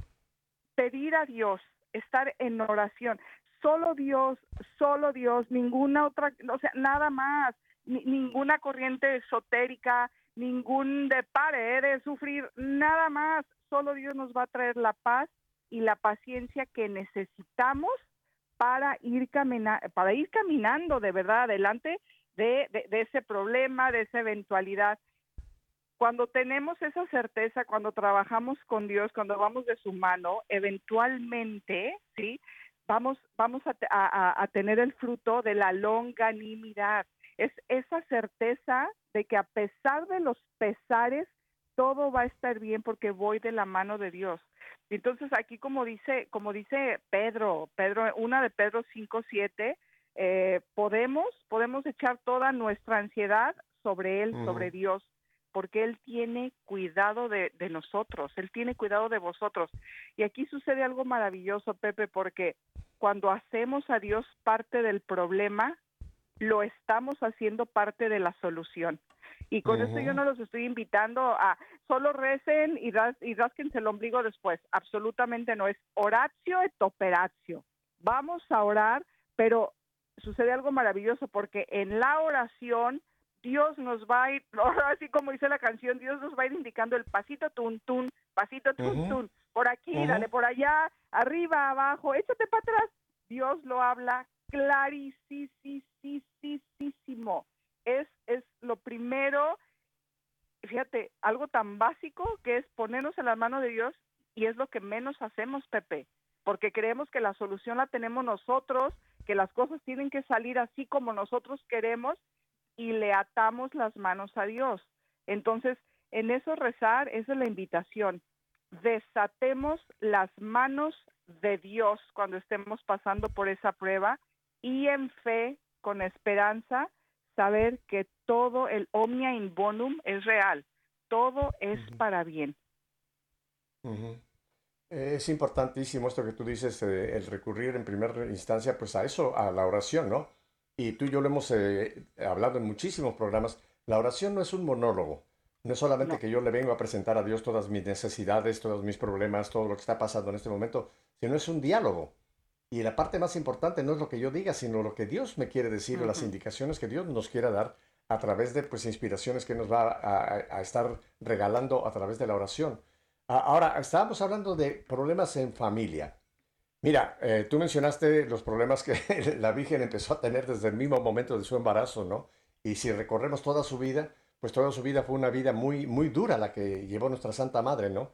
pedir a Dios, estar en oración, solo Dios, solo Dios, ninguna otra, o sea, nada más, ninguna corriente esotérica, ningún de pare de sufrir, nada más, solo Dios nos va a traer la paz y la paciencia que necesitamos para ir, para ir caminando de verdad adelante de, de, ese problema, de esa eventualidad. Cuando tenemos esa certeza, cuando trabajamos con Dios, cuando vamos de su mano, eventualmente, ¿sí? Vamos, vamos a, a, a tener el fruto de la longanimidad. Es esa certeza de que a pesar de los pesares, todo va a estar bien porque voy de la mano de Dios. Entonces aquí como dice, como dice Pedro, Pedro, una de Pedro 5, 7, eh, podemos, podemos echar toda nuestra ansiedad sobre Él, sobre Dios, porque Él tiene cuidado de, de, nosotros, Él tiene cuidado de vosotros. Y aquí sucede algo maravilloso, Pepe, porque cuando hacemos a Dios parte del problema, lo estamos haciendo parte de la solución. Y con eso yo no los estoy invitando a solo recen y, ras, y rasquense el ombligo después. Absolutamente no. Es oratio et operatio. Vamos a orar, pero sucede algo maravilloso porque en la oración Dios nos va a ir, [LAUGHS] así como dice la canción, Dios nos va a ir indicando el pasito tun tun, pasito tun tun, por aquí, dale por allá, arriba, abajo, échate para atrás. Dios lo habla clarísimo. Es, es lo primero, fíjate, algo tan básico que es ponernos en la mano de Dios y es lo que menos hacemos, Pepe, porque creemos que la solución la tenemos nosotros, que las cosas tienen que salir así como nosotros queremos y le atamos las manos a Dios. Entonces, en eso rezar, esa es la invitación. Desatemos las manos de Dios cuando estemos pasando por esa prueba y en fe, con esperanza, saber que todo el omnia in bonum es real, todo es para bien. Es importantísimo esto que tú dices, eh, el recurrir en primera instancia, pues a eso, a la oración, ¿no? Y tú y yo lo hemos eh, hablado en muchísimos programas. La oración no es un monólogo. No es solamente que yo le vengo a presentar a Dios todas mis necesidades, todos mis problemas, todo lo que está pasando en este momento, sino es un diálogo. Y la parte más importante no es lo que yo diga, sino lo que Dios me quiere decir, o las indicaciones que Dios nos quiera dar a través de pues, inspiraciones que nos va a estar regalando a través de la oración. Ahora, estábamos hablando de problemas en familia. Mira, eh, tú mencionaste los problemas que [LAUGHS] la Virgen empezó a tener desde el mismo momento de su embarazo, ¿no? Y si recorremos toda su vida, pues toda su vida fue una vida muy, muy dura la que llevó nuestra Santa Madre, ¿no?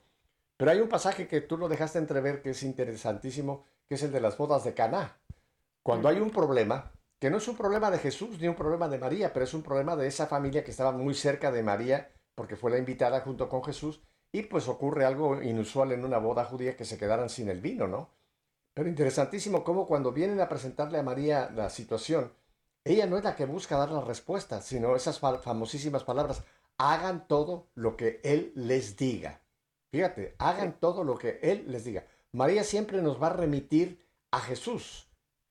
Pero hay un pasaje que tú lo dejaste entrever que es interesantísimo, que es el de las bodas de Caná. Cuando hay un problema, que no es un problema de Jesús ni un problema de María, pero es un problema de esa familia que estaba muy cerca de María, porque fue la invitada junto con Jesús, y pues ocurre algo inusual en una boda judía que se quedaran sin el vino, ¿no? Pero interesantísimo cómo cuando vienen a presentarle a María la situación, ella no es la que busca dar la respuesta, sino esas famosísimas palabras, hagan todo lo que Él les diga. Fíjate, hagan todo lo que Él les diga. María siempre nos va a remitir a Jesús.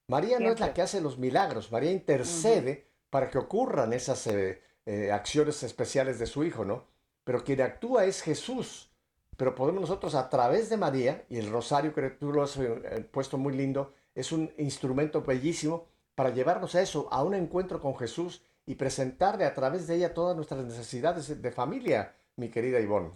María no es la que hace los milagros, María intercede para que ocurran esas eh, eh, acciones especiales de su Hijo, ¿no? pero quien actúa es Jesús. Pero podemos nosotros a través de María, y el rosario que tú lo has eh, puesto muy lindo, es un instrumento bellísimo para llevarnos a eso, a un encuentro con Jesús y presentarle a través de ella todas nuestras necesidades de familia, mi querida Ivonne.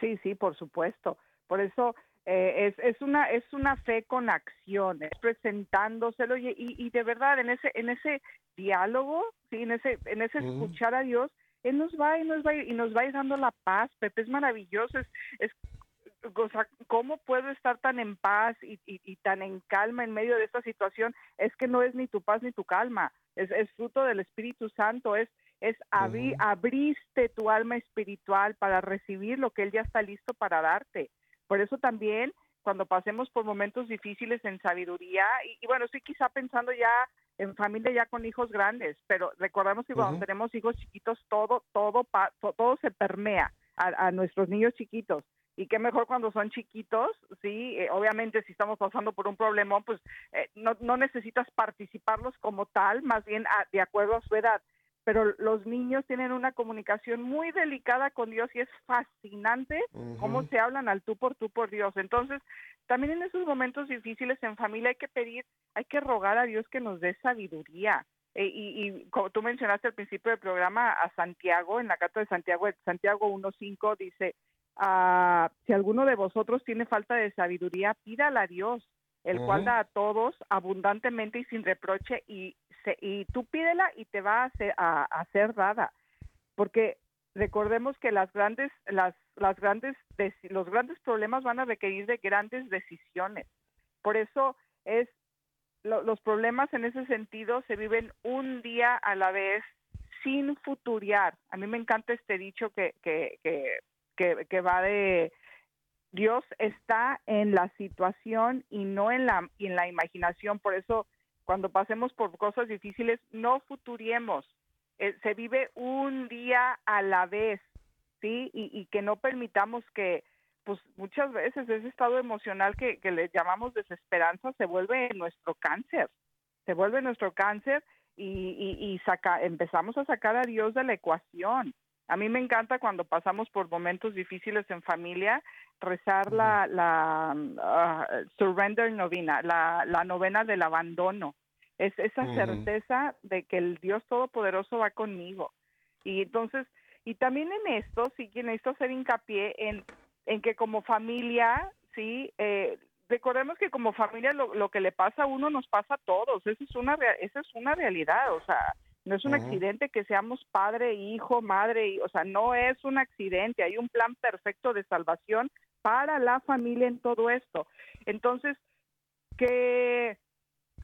Sí, sí, por supuesto. Por eso eh, es, es, una es una fe con acción, es presentándoselo y, y, de verdad en ese en ese diálogo, sí, en ese en ese escuchar a Dios él nos va y nos va y nos va a ir dando la paz, Pepe, es maravilloso, es, es o sea, ¿cómo puedo estar tan en paz y, y, tan en calma en medio de esta situación? Es que no es ni tu paz ni tu calma, es, es fruto del Espíritu Santo, es, es abriste tu alma espiritual para recibir lo que Él ya está listo para darte. Por eso también, cuando pasemos por momentos difíciles en sabiduría, y, y bueno, estoy quizá pensando ya en familia ya con hijos grandes, pero recordamos que cuando tenemos hijos chiquitos todo, todo, todo se permea a, nuestros niños chiquitos. Y qué mejor cuando son chiquitos, sí, eh, obviamente si estamos pasando por un problema, pues eh, no, no necesitas participarlos como tal, más bien de acuerdo a su edad pero los niños tienen una comunicación muy delicada con Dios y es fascinante cómo se hablan al tú por tú por Dios. Entonces, también en esos momentos difíciles en familia hay que pedir, hay que rogar a Dios que nos dé sabiduría. E, y, como tú mencionaste al principio del programa a Santiago, en la carta de Santiago, Santiago 1.5 dice, ah, si alguno de vosotros tiene falta de sabiduría, pídala a Dios, el cual da a todos abundantemente y sin reproche y y tú pídela y te va a ser, a, dada. Porque recordemos que las grandes, las, las grandes, los grandes problemas van a requerir de grandes decisiones. Por eso es, los problemas en ese sentido se viven un día a la vez sin futuriar. A mí me encanta este dicho que, que, que, que, va de Dios está en la situación y no en la, en la imaginación. Por eso cuando pasemos por cosas difíciles, no futuriemos. Eh, se vive un día a la vez, ¿sí? Y, que no permitamos que, pues muchas veces ese estado emocional que, le llamamos desesperanza se vuelve nuestro cáncer, se vuelve nuestro cáncer y, y, saca, empezamos a sacar a Dios de la ecuación. A mí me encanta cuando pasamos por momentos difíciles en familia, rezar la, la ah, surrender novena, la, la novena del abandono. Es esa certeza de que el Dios Todopoderoso va conmigo. Y entonces, y también en esto, sí que necesito hacer hincapié en, en que como familia, sí, eh, recordemos que como familia lo, lo, que le pasa a uno nos pasa a todos. Esa es una, esa es una realidad. O sea, no es un accidente que seamos padre, hijo, madre, y, o sea, no es un accidente, hay un plan perfecto de salvación para la familia en todo esto. Entonces, que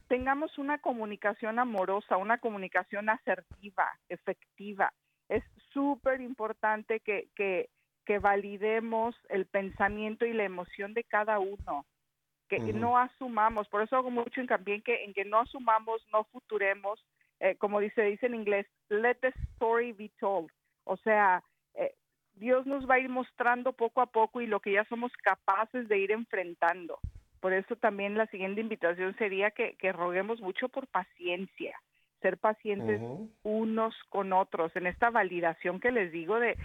tengamos una comunicación amorosa, una comunicación asertiva, efectiva. Es súper importante que, que, que, validemos el pensamiento y la emoción de cada uno, que no asumamos, por eso hago mucho hincapié en que, en que no asumamos, no futuremos, eh, como dice, dice en inglés, let the story be told. O sea, eh, Dios nos va a ir mostrando poco a poco y lo que ya somos capaces de ir enfrentando. Por eso también la siguiente invitación sería que, que roguemos mucho por paciencia, ser pacientes unos con otros, en esta validación que les digo de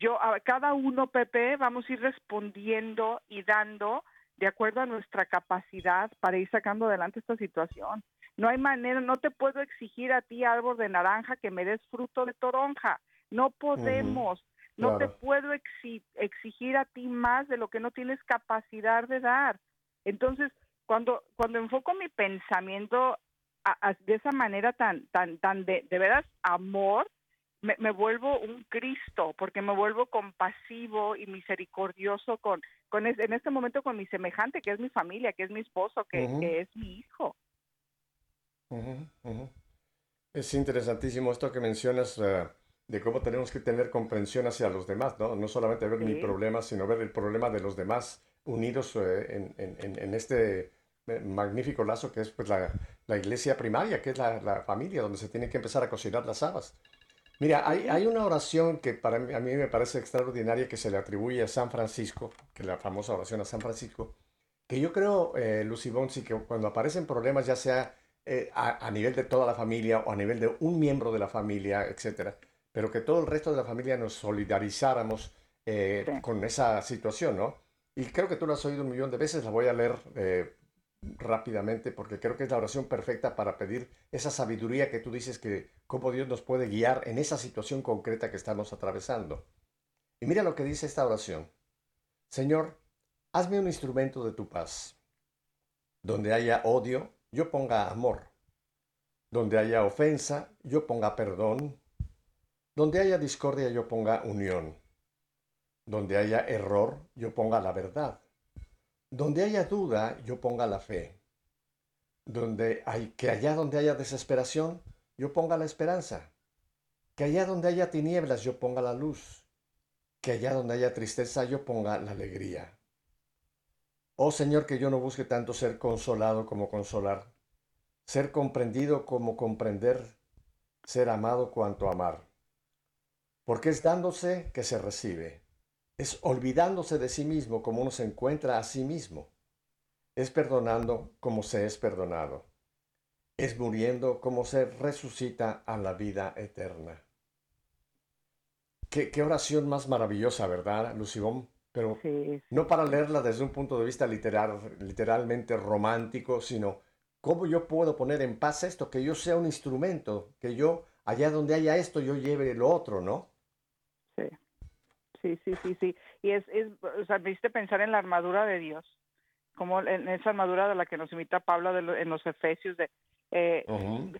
yo, a cada uno, Pepe, vamos a ir respondiendo y dando de acuerdo a nuestra capacidad para ir sacando adelante esta situación. No hay manera, no te puedo exigir a ti, árbol de naranja, que me des fruto de toronja. No podemos. No te puedo exigir a ti más de lo que no tienes capacidad de dar. Entonces, cuando, cuando enfoco mi pensamiento de esa manera tan, tan, tan de, de veras amor, me, vuelvo un Cristo, porque me vuelvo compasivo y misericordioso con, con en este momento con mi semejante, que es mi familia, que es mi esposo, que, es mi hijo. Es interesantísimo esto que mencionas eh, de cómo tenemos que tener comprensión hacia los demás, ¿no? No solamente ver mi problema, sino ver el problema de los demás unidos eh, en, este eh, magnífico lazo que es pues, la, iglesia primaria, que es la, la, familia, donde se tienen que empezar a cocinar las habas. Mira, hay, una oración que para mí, a mí me parece extraordinaria que se le atribuye a San Francisco, que es la famosa oración a San Francisco, que yo creo, eh, Lucy Bonsi, que cuando aparecen problemas, ya sea eh, a, nivel de toda la familia o a nivel de un miembro de la familia, etcétera, pero que todo el resto de la familia nos solidarizáramos eh, con esa situación, ¿no? Y creo que tú lo has oído un millón de veces, la voy a leer eh, rápidamente porque creo que es la oración perfecta para pedir esa sabiduría que tú dices que cómo Dios nos puede guiar en esa situación concreta que estamos atravesando. Y mira lo que dice esta oración. Señor, hazme un instrumento de tu paz. Donde haya odio, yo ponga amor. Donde haya ofensa, yo ponga perdón. Donde haya discordia, yo ponga unión. Donde haya error, yo ponga la verdad. Donde haya duda, yo ponga la fe. Donde hay, que allá donde haya desesperación, yo ponga la esperanza. Que allá donde haya tinieblas, yo ponga la luz. Que allá donde haya tristeza, yo ponga la alegría. Oh Señor, que yo no busque tanto ser consolado como consolar, ser comprendido como comprender, ser amado cuanto amar. Porque es dándose que se recibe es olvidándose de sí mismo como uno se encuentra a sí mismo. Es perdonando como se es perdonado. Es muriendo como se resucita a la vida eterna. Qué, oración más maravillosa, ¿verdad, Lucibón? Pero no para leerla desde un punto de vista literal, literalmente romántico, sino cómo yo puedo poner en paz esto, que yo sea un instrumento, que yo, allá donde haya esto, yo lleve lo otro, ¿no? sí, sí, sí, sí. Y es, es, o sea, me hiciste pensar en la armadura de Dios, como en esa armadura de la que nos invita Pablo de en los Efesios, de eh,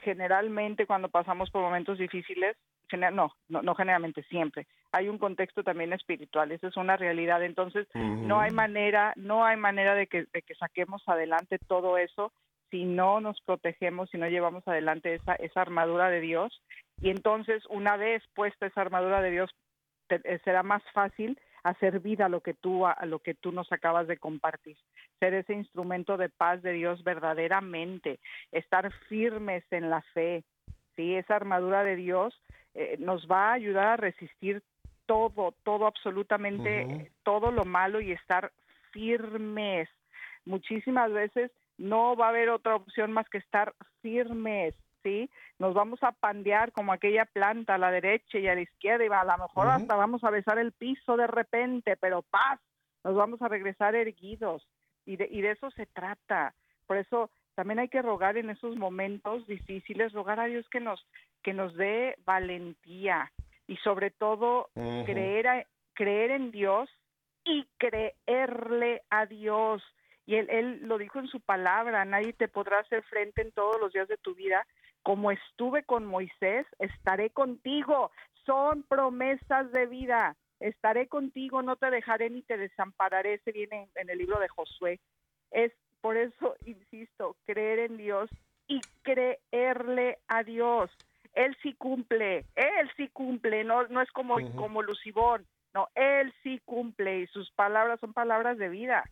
generalmente cuando pasamos por momentos difíciles, no, no, no generalmente, siempre, hay un contexto también espiritual, esa es una realidad, entonces no hay manera, no hay manera de que, de que saquemos adelante todo eso si no nos protegemos, si no llevamos adelante esa, esa armadura de Dios. Y entonces, una vez puesta esa armadura de Dios, eh, será más fácil hacer vida a lo que tú a lo que tú nos acabas de compartir. Ser ese instrumento de paz de Dios verdaderamente. Estar firmes en la fe. Sí esa armadura de Dios eh, nos va a ayudar a resistir todo todo absolutamente todo lo malo y estar firmes. Muchísimas veces no va a haber otra opción más que estar firmes nos vamos a pandear como aquella planta a la derecha y a la izquierda y a lo mejor hasta vamos a besar el piso de repente, pero paz, nos vamos a regresar erguidos. Y de, y de eso se trata. Por eso también hay que rogar en esos momentos difíciles, rogar a Dios que nos, que nos dé valentía y sobre todo creer, creer en Dios y creerle a Dios. Y él, él lo dijo en su palabra, nadie te podrá hacer frente en todos los días de tu vida, como estuve con Moisés, estaré contigo. Son promesas de vida. Estaré contigo, no te dejaré ni te desampararé. Se viene en el libro de Josué. Es por eso, insisto, creer en Dios y creerle a Dios. Él sí cumple, él sí cumple, no, no es como, como Lucibón, no, él sí cumple y sus palabras son palabras de vida.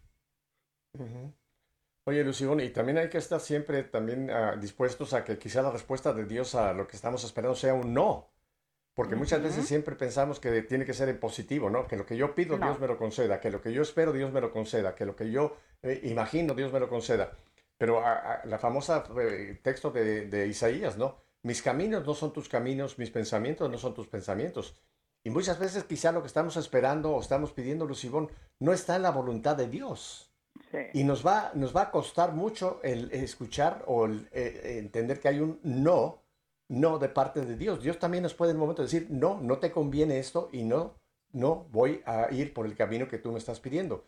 Oye, Lucibón, y también hay que estar siempre también ah, dispuestos a que quizá la respuesta de Dios a lo que estamos esperando sea un no. Porque muchas veces siempre pensamos que tiene que ser en positivo, ¿no? Que lo que yo pido, No. Dios me lo conceda, que lo que yo espero, Dios me lo conceda, que lo que yo eh, imagino, Dios me lo conceda. Pero a- a- la famosa eh, texto de, de Isaías, ¿no? Mis caminos no son tus caminos, mis pensamientos no son tus pensamientos. Y muchas veces quizá lo que estamos esperando o estamos pidiendo, Lucibón, no está en la voluntad de Dios. Sí. Y nos va, nos va a costar mucho el escuchar o el eh, entender que hay un no, no de parte de Dios. Dios también nos puede en un momento decir, no, no te conviene esto y no, no voy a ir por el camino que tú me estás pidiendo.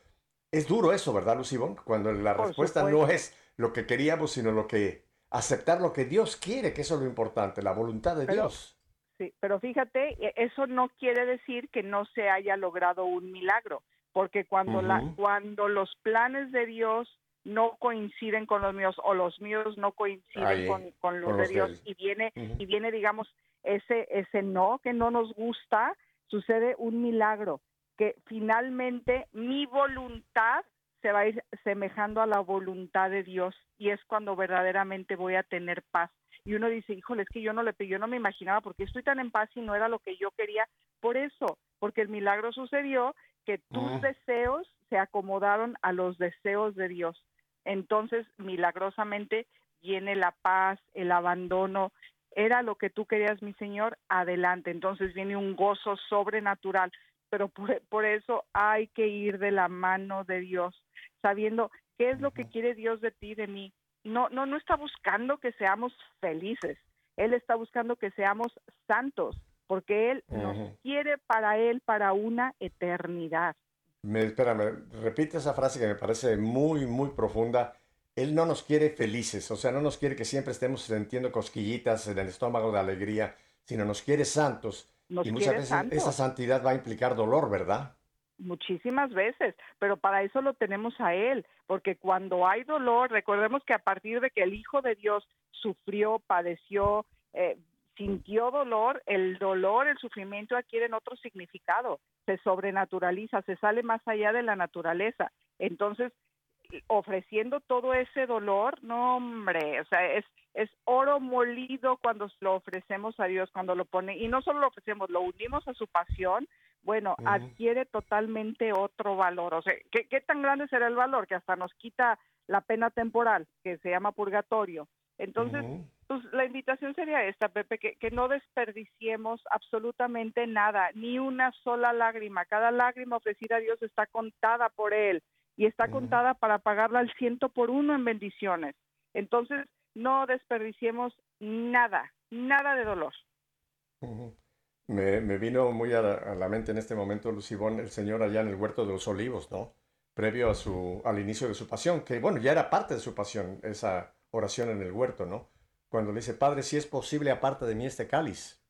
Es duro eso, ¿verdad, Lucibón? Cuando la Por respuesta no es lo que queríamos, sino lo que aceptar lo que Dios quiere, que eso es lo importante, la voluntad de Pero- Dios. Sí, pero fíjate, e- eso no quiere decir que no se haya logrado un milagro, porque cuando la cuando los planes de Dios no coinciden con los míos o los míos no coinciden Ahí, con, con los con de los de Dios y viene y viene digamos ese ese no que no nos gusta, sucede un milagro que finalmente mi voluntad se va a ir semejando a la voluntad de Dios y es cuando verdaderamente voy a tener paz. Y uno dice, híjole, es que yo no le yo no me imaginaba porque estoy tan en paz y no era lo que yo quería. Por eso, porque el milagro sucedió que tus Mm. deseos se acomodaron a los deseos de Dios. Entonces, milagrosamente viene la paz, el abandono. Era lo que tú querías, mi Señor, adelante. Entonces viene un gozo sobrenatural. Pero por, por eso hay que ir de la mano de Dios, sabiendo qué es lo que quiere Dios de ti, de mí. No, no, no está buscando que seamos felices. Él está buscando que seamos santos, porque Él nos quiere para Él para una eternidad. Me, espérame, repite esa frase que me parece muy, muy profunda. Él no nos quiere felices, o sea, no nos quiere que siempre estemos sintiendo cosquillitas en el estómago de alegría, sino nos quiere santos. Nos y muchas veces santos. esa santidad va a implicar dolor, ¿verdad? Muchísimas veces, pero para eso lo tenemos a Él, porque cuando hay dolor, recordemos que a partir de que el Hijo de Dios sufrió, padeció, eh, sintió dolor, el dolor, el sufrimiento adquieren otro significado, se sobrenaturaliza, se sale más allá de la naturaleza. Entonces, ofreciendo todo ese dolor, no hombre, o sea, es, es oro molido cuando lo ofrecemos a Dios, cuando lo pone, y no solo lo ofrecemos, lo unimos a su pasión, bueno, adquiere totalmente otro valor. O sea, ¿qué, ¿qué tan grande será el valor? Que hasta nos quita la pena temporal, que se llama purgatorio. Entonces, pues la invitación sería esta, Pepe, que, que no desperdiciemos absolutamente nada, ni una sola lágrima. Cada lágrima ofrecida a Dios está contada por Él y está contada para pagarla al ciento por uno en bendiciones. Entonces, no desperdiciemos nada, nada de dolor. Me, vino muy a la, mente en este momento, Lucibón, el Señor allá en el huerto de los olivos, ¿no? Previo a su, al inicio de su pasión, que bueno, ya era parte de su pasión, esa oración en el huerto, ¿no? Cuando le dice, Padre, si es posible, aparte de mí este cáliz.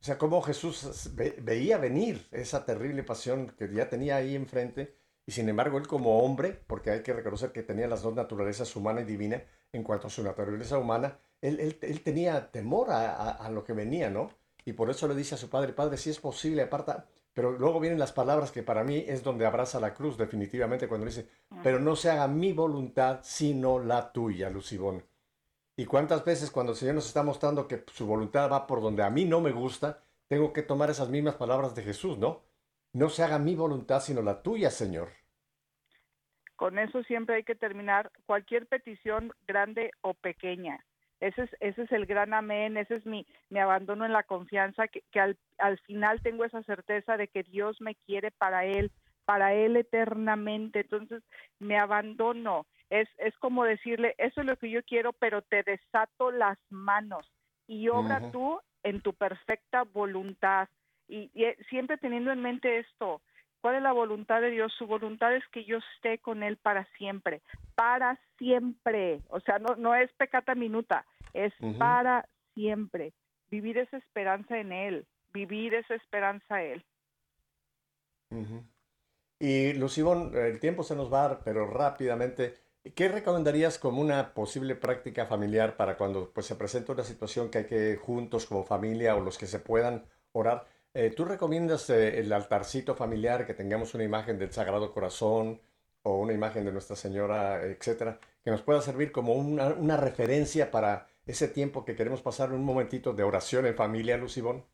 O sea, cómo Jesús ve- veía venir esa terrible pasión que ya tenía ahí enfrente, y sin embargo él como hombre, porque hay que reconocer que tenía las dos naturalezas, humana y divina, en cuanto a su naturaleza humana, él, él- tenía temor a- a lo que venía, ¿no? Y por eso le dice a su padre, Padre, si es posible, aparta. Pero luego vienen las palabras que para mí es donde abraza la cruz, definitivamente, cuando dice, pero no se haga mi voluntad, sino la tuya, Lucibón. Y cuántas veces cuando el Señor nos está mostrando que su voluntad va por donde a mí no me gusta, tengo que tomar esas mismas palabras de Jesús, ¿no? No se haga mi voluntad, sino la tuya, Señor. Con eso siempre hay que terminar cualquier petición grande o pequeña. Ese es, ese es el gran amén, ese es mi, mi abandono en la confianza, que, que al, al final tengo esa certeza de que Dios me quiere para Él, para Él eternamente. Entonces me abandono. Es, es como decirle, eso es lo que yo quiero, pero te desato las manos y obra tú en tu perfecta voluntad. Y, y, eh, siempre teniendo en mente esto, ¿cuál es la voluntad de Dios? Su voluntad es que yo esté con Él para siempre, para siempre. O sea, no, no es pecata minuta, es para siempre. Vivir esa esperanza en Él, vivir esa esperanza en Él. Ujú. Y Lucibón, el tiempo se nos va, pero rápidamente, ¿qué recomendarías como una posible práctica familiar para cuando pues, se presenta una situación que hay que juntos como familia o los que se puedan orar? Eh, ¿tú recomiendas eh, el altarcito familiar, que tengamos una imagen del Sagrado Corazón o una imagen de Nuestra Señora, etcétera, que nos pueda servir como una, una referencia para ese tiempo que queremos pasar un momentito de oración en familia, Lucibón?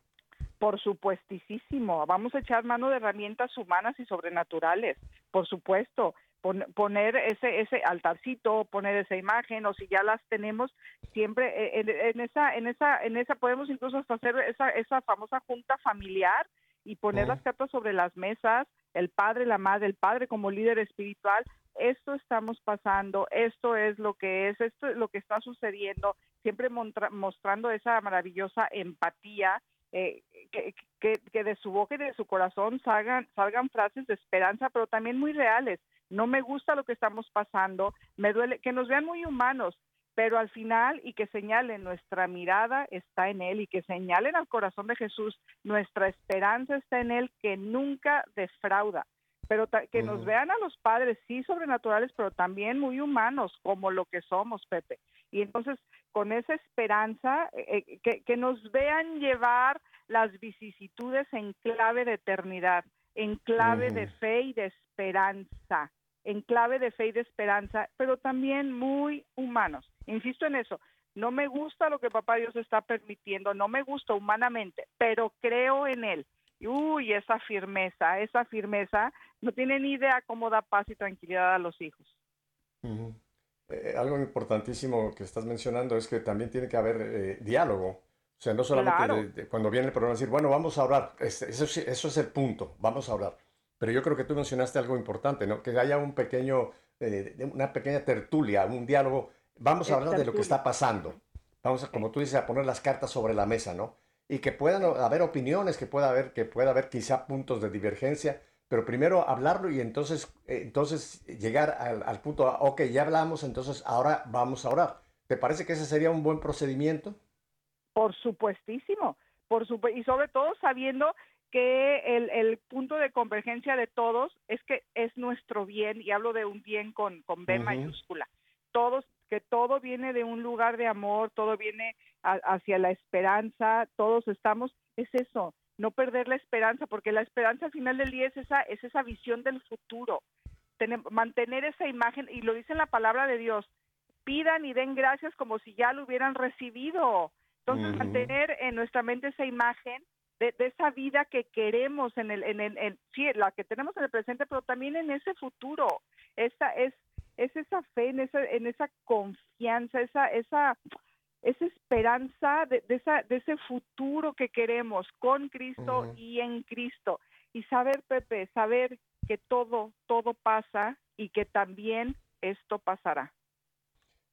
Por supuestísimo, vamos a echar mano de herramientas humanas y sobrenaturales, por supuesto. poner ese ese altarcito, poner esa imagen o si ya las tenemos siempre eh, en, esa en esa en esa podemos incluso hasta hacer esa esa famosa junta familiar y poner las cartas sobre las mesas, el padre, la madre, el padre como líder espiritual, esto estamos pasando, esto es lo que es, esto es lo que está sucediendo, siempre mostrando esa maravillosa empatía eh, que, de su boca y de su corazón salgan frases de esperanza, pero también muy reales. No me gusta lo que estamos pasando, me duele, que nos vean muy humanos, pero al final y que señalen nuestra mirada está en Él y que señalen al corazón de Jesús, nuestra esperanza está en Él que nunca defrauda pero que nos vean a los padres, sí sobrenaturales, pero también muy humanos, como lo que somos, Pepe. Y entonces, con esa esperanza, eh, eh, que, que, nos vean llevar las vicisitudes en clave de eternidad, en clave de fe y de esperanza, en clave de fe y de esperanza, pero también muy humanos. Insisto en eso, no me gusta lo que papá Dios está permitiendo, no me gusta humanamente, pero creo en Él uy, esa firmeza, esa firmeza, no tiene ni idea cómo da paz y tranquilidad a los hijos. Eh, algo importantísimo que estás mencionando es que también tiene que haber eh, diálogo. O sea, no solamente cuando viene el problema decir, bueno, vamos a orar. eso, eso, es el punto, vamos a orar. Pero yo creo que tú mencionaste algo importante, ¿no? Que haya un pequeño, eh, una pequeña tertulia, un diálogo. Vamos a hablar de lo que está pasando. Vamos, a, como tú dices, a poner las cartas sobre la mesa, ¿no? Y que puedan haber opiniones, que pueda haber, que pueda haber quizá puntos de divergencia, pero primero hablarlo y entonces, eh, entonces llegar al, punto, ok, ya hablamos, entonces ahora vamos a orar. ¿Te parece que ese sería un buen procedimiento? Por supuestísimo, por y sobre todo sabiendo que el, el, punto de convergencia de todos es que es nuestro bien, y hablo de un bien con, con B mayúscula. Todos que todo viene de un lugar de amor, todo viene hacia la esperanza, todos estamos, es eso, no perder la esperanza, porque la esperanza al final del día es esa, es esa visión del futuro, mantener esa imagen, y lo dice en la palabra de Dios, pidan y den gracias como si ya lo hubieran recibido. Entonces, mantener en nuestra mente esa imagen de, esa vida que queremos en el, en el, en, sí, la que tenemos en el presente, pero también en ese futuro. Esa es es esa fe, en esa, en esa confianza, esa, esa, esa esperanza de, esa, de ese futuro que queremos con Cristo y en Cristo. Y saber, Pepe, saber que todo, todo pasa y que también esto pasará.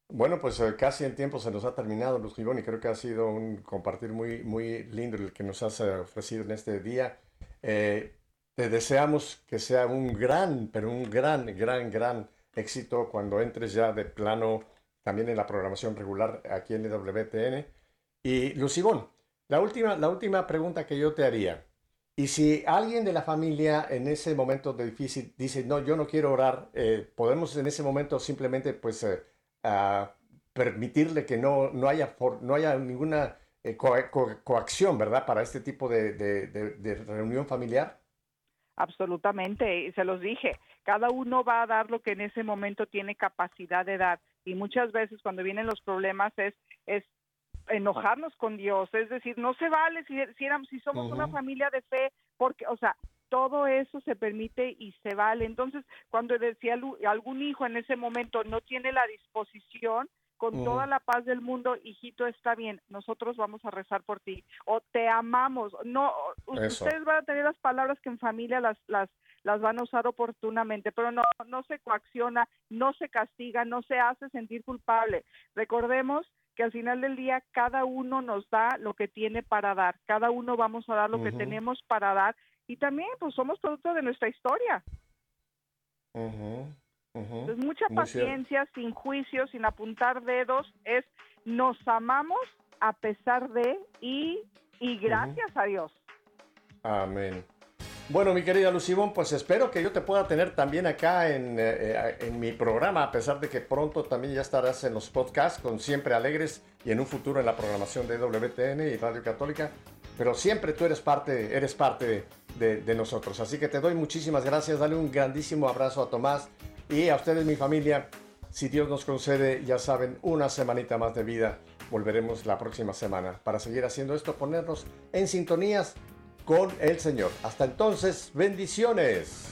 Bueno, pues eh, casi el tiempo se nos ha terminado, Luz Gibón, y creo que ha sido un compartir muy, muy lindo el que nos has eh, ofrecido en este día. Eh, te deseamos que sea un gran, pero un gran, gran, gran éxito cuando entres ya de plano también en la programación regular aquí en WTN. Y Lucibón, la última, la última pregunta que yo te haría. Y si alguien de la familia en ese momento de difícil dice, no, yo no quiero orar, eh, podemos en ese momento simplemente pues eh, permitirle que no, no, haya, no haya ninguna eh, coacción, ¿verdad? Para este tipo de reunión familiar. Absolutamente, se los dije, cada uno va a dar lo que en ese momento tiene capacidad de dar y muchas veces cuando vienen los problemas es es enojarnos con Dios, es decir, no se vale si, si, si somos una familia de fe, porque, o sea, todo eso se permite y se vale. Entonces, cuando decía algún hijo en ese momento no tiene la disposición, con toda la paz del mundo, hijito, está bien, nosotros vamos a rezar por ti, o te amamos, no, ustedes van a tener las palabras que en familia las, las, las van a usar oportunamente, pero no, no se coacciona, no se castiga, no se hace sentir culpable. Recordemos que al final del día cada uno nos da lo que tiene para dar, cada uno vamos a dar lo que tenemos para dar y también pues somos producto de nuestra historia mucha paciencia, sin juicio, sin apuntar dedos, es nos amamos a pesar de y, y gracias a Dios. Amén. Bueno, mi querida Lucibón, pues espero que yo te pueda tener también acá en, eh, en, mi programa, a pesar de que pronto también ya estarás en los podcasts con Siempre Alegres y en un futuro en la programación de WTN y Radio Católica. Pero siempre tú eres parte, eres parte de, de nosotros. Así que te doy muchísimas gracias. Dale un grandísimo abrazo a Tomás y a ustedes, mi familia, si Dios nos concede, ya saben, una semanita más de vida volveremos la próxima semana para seguir haciendo esto, ponernos en sintonías con el Señor. Hasta entonces, bendiciones.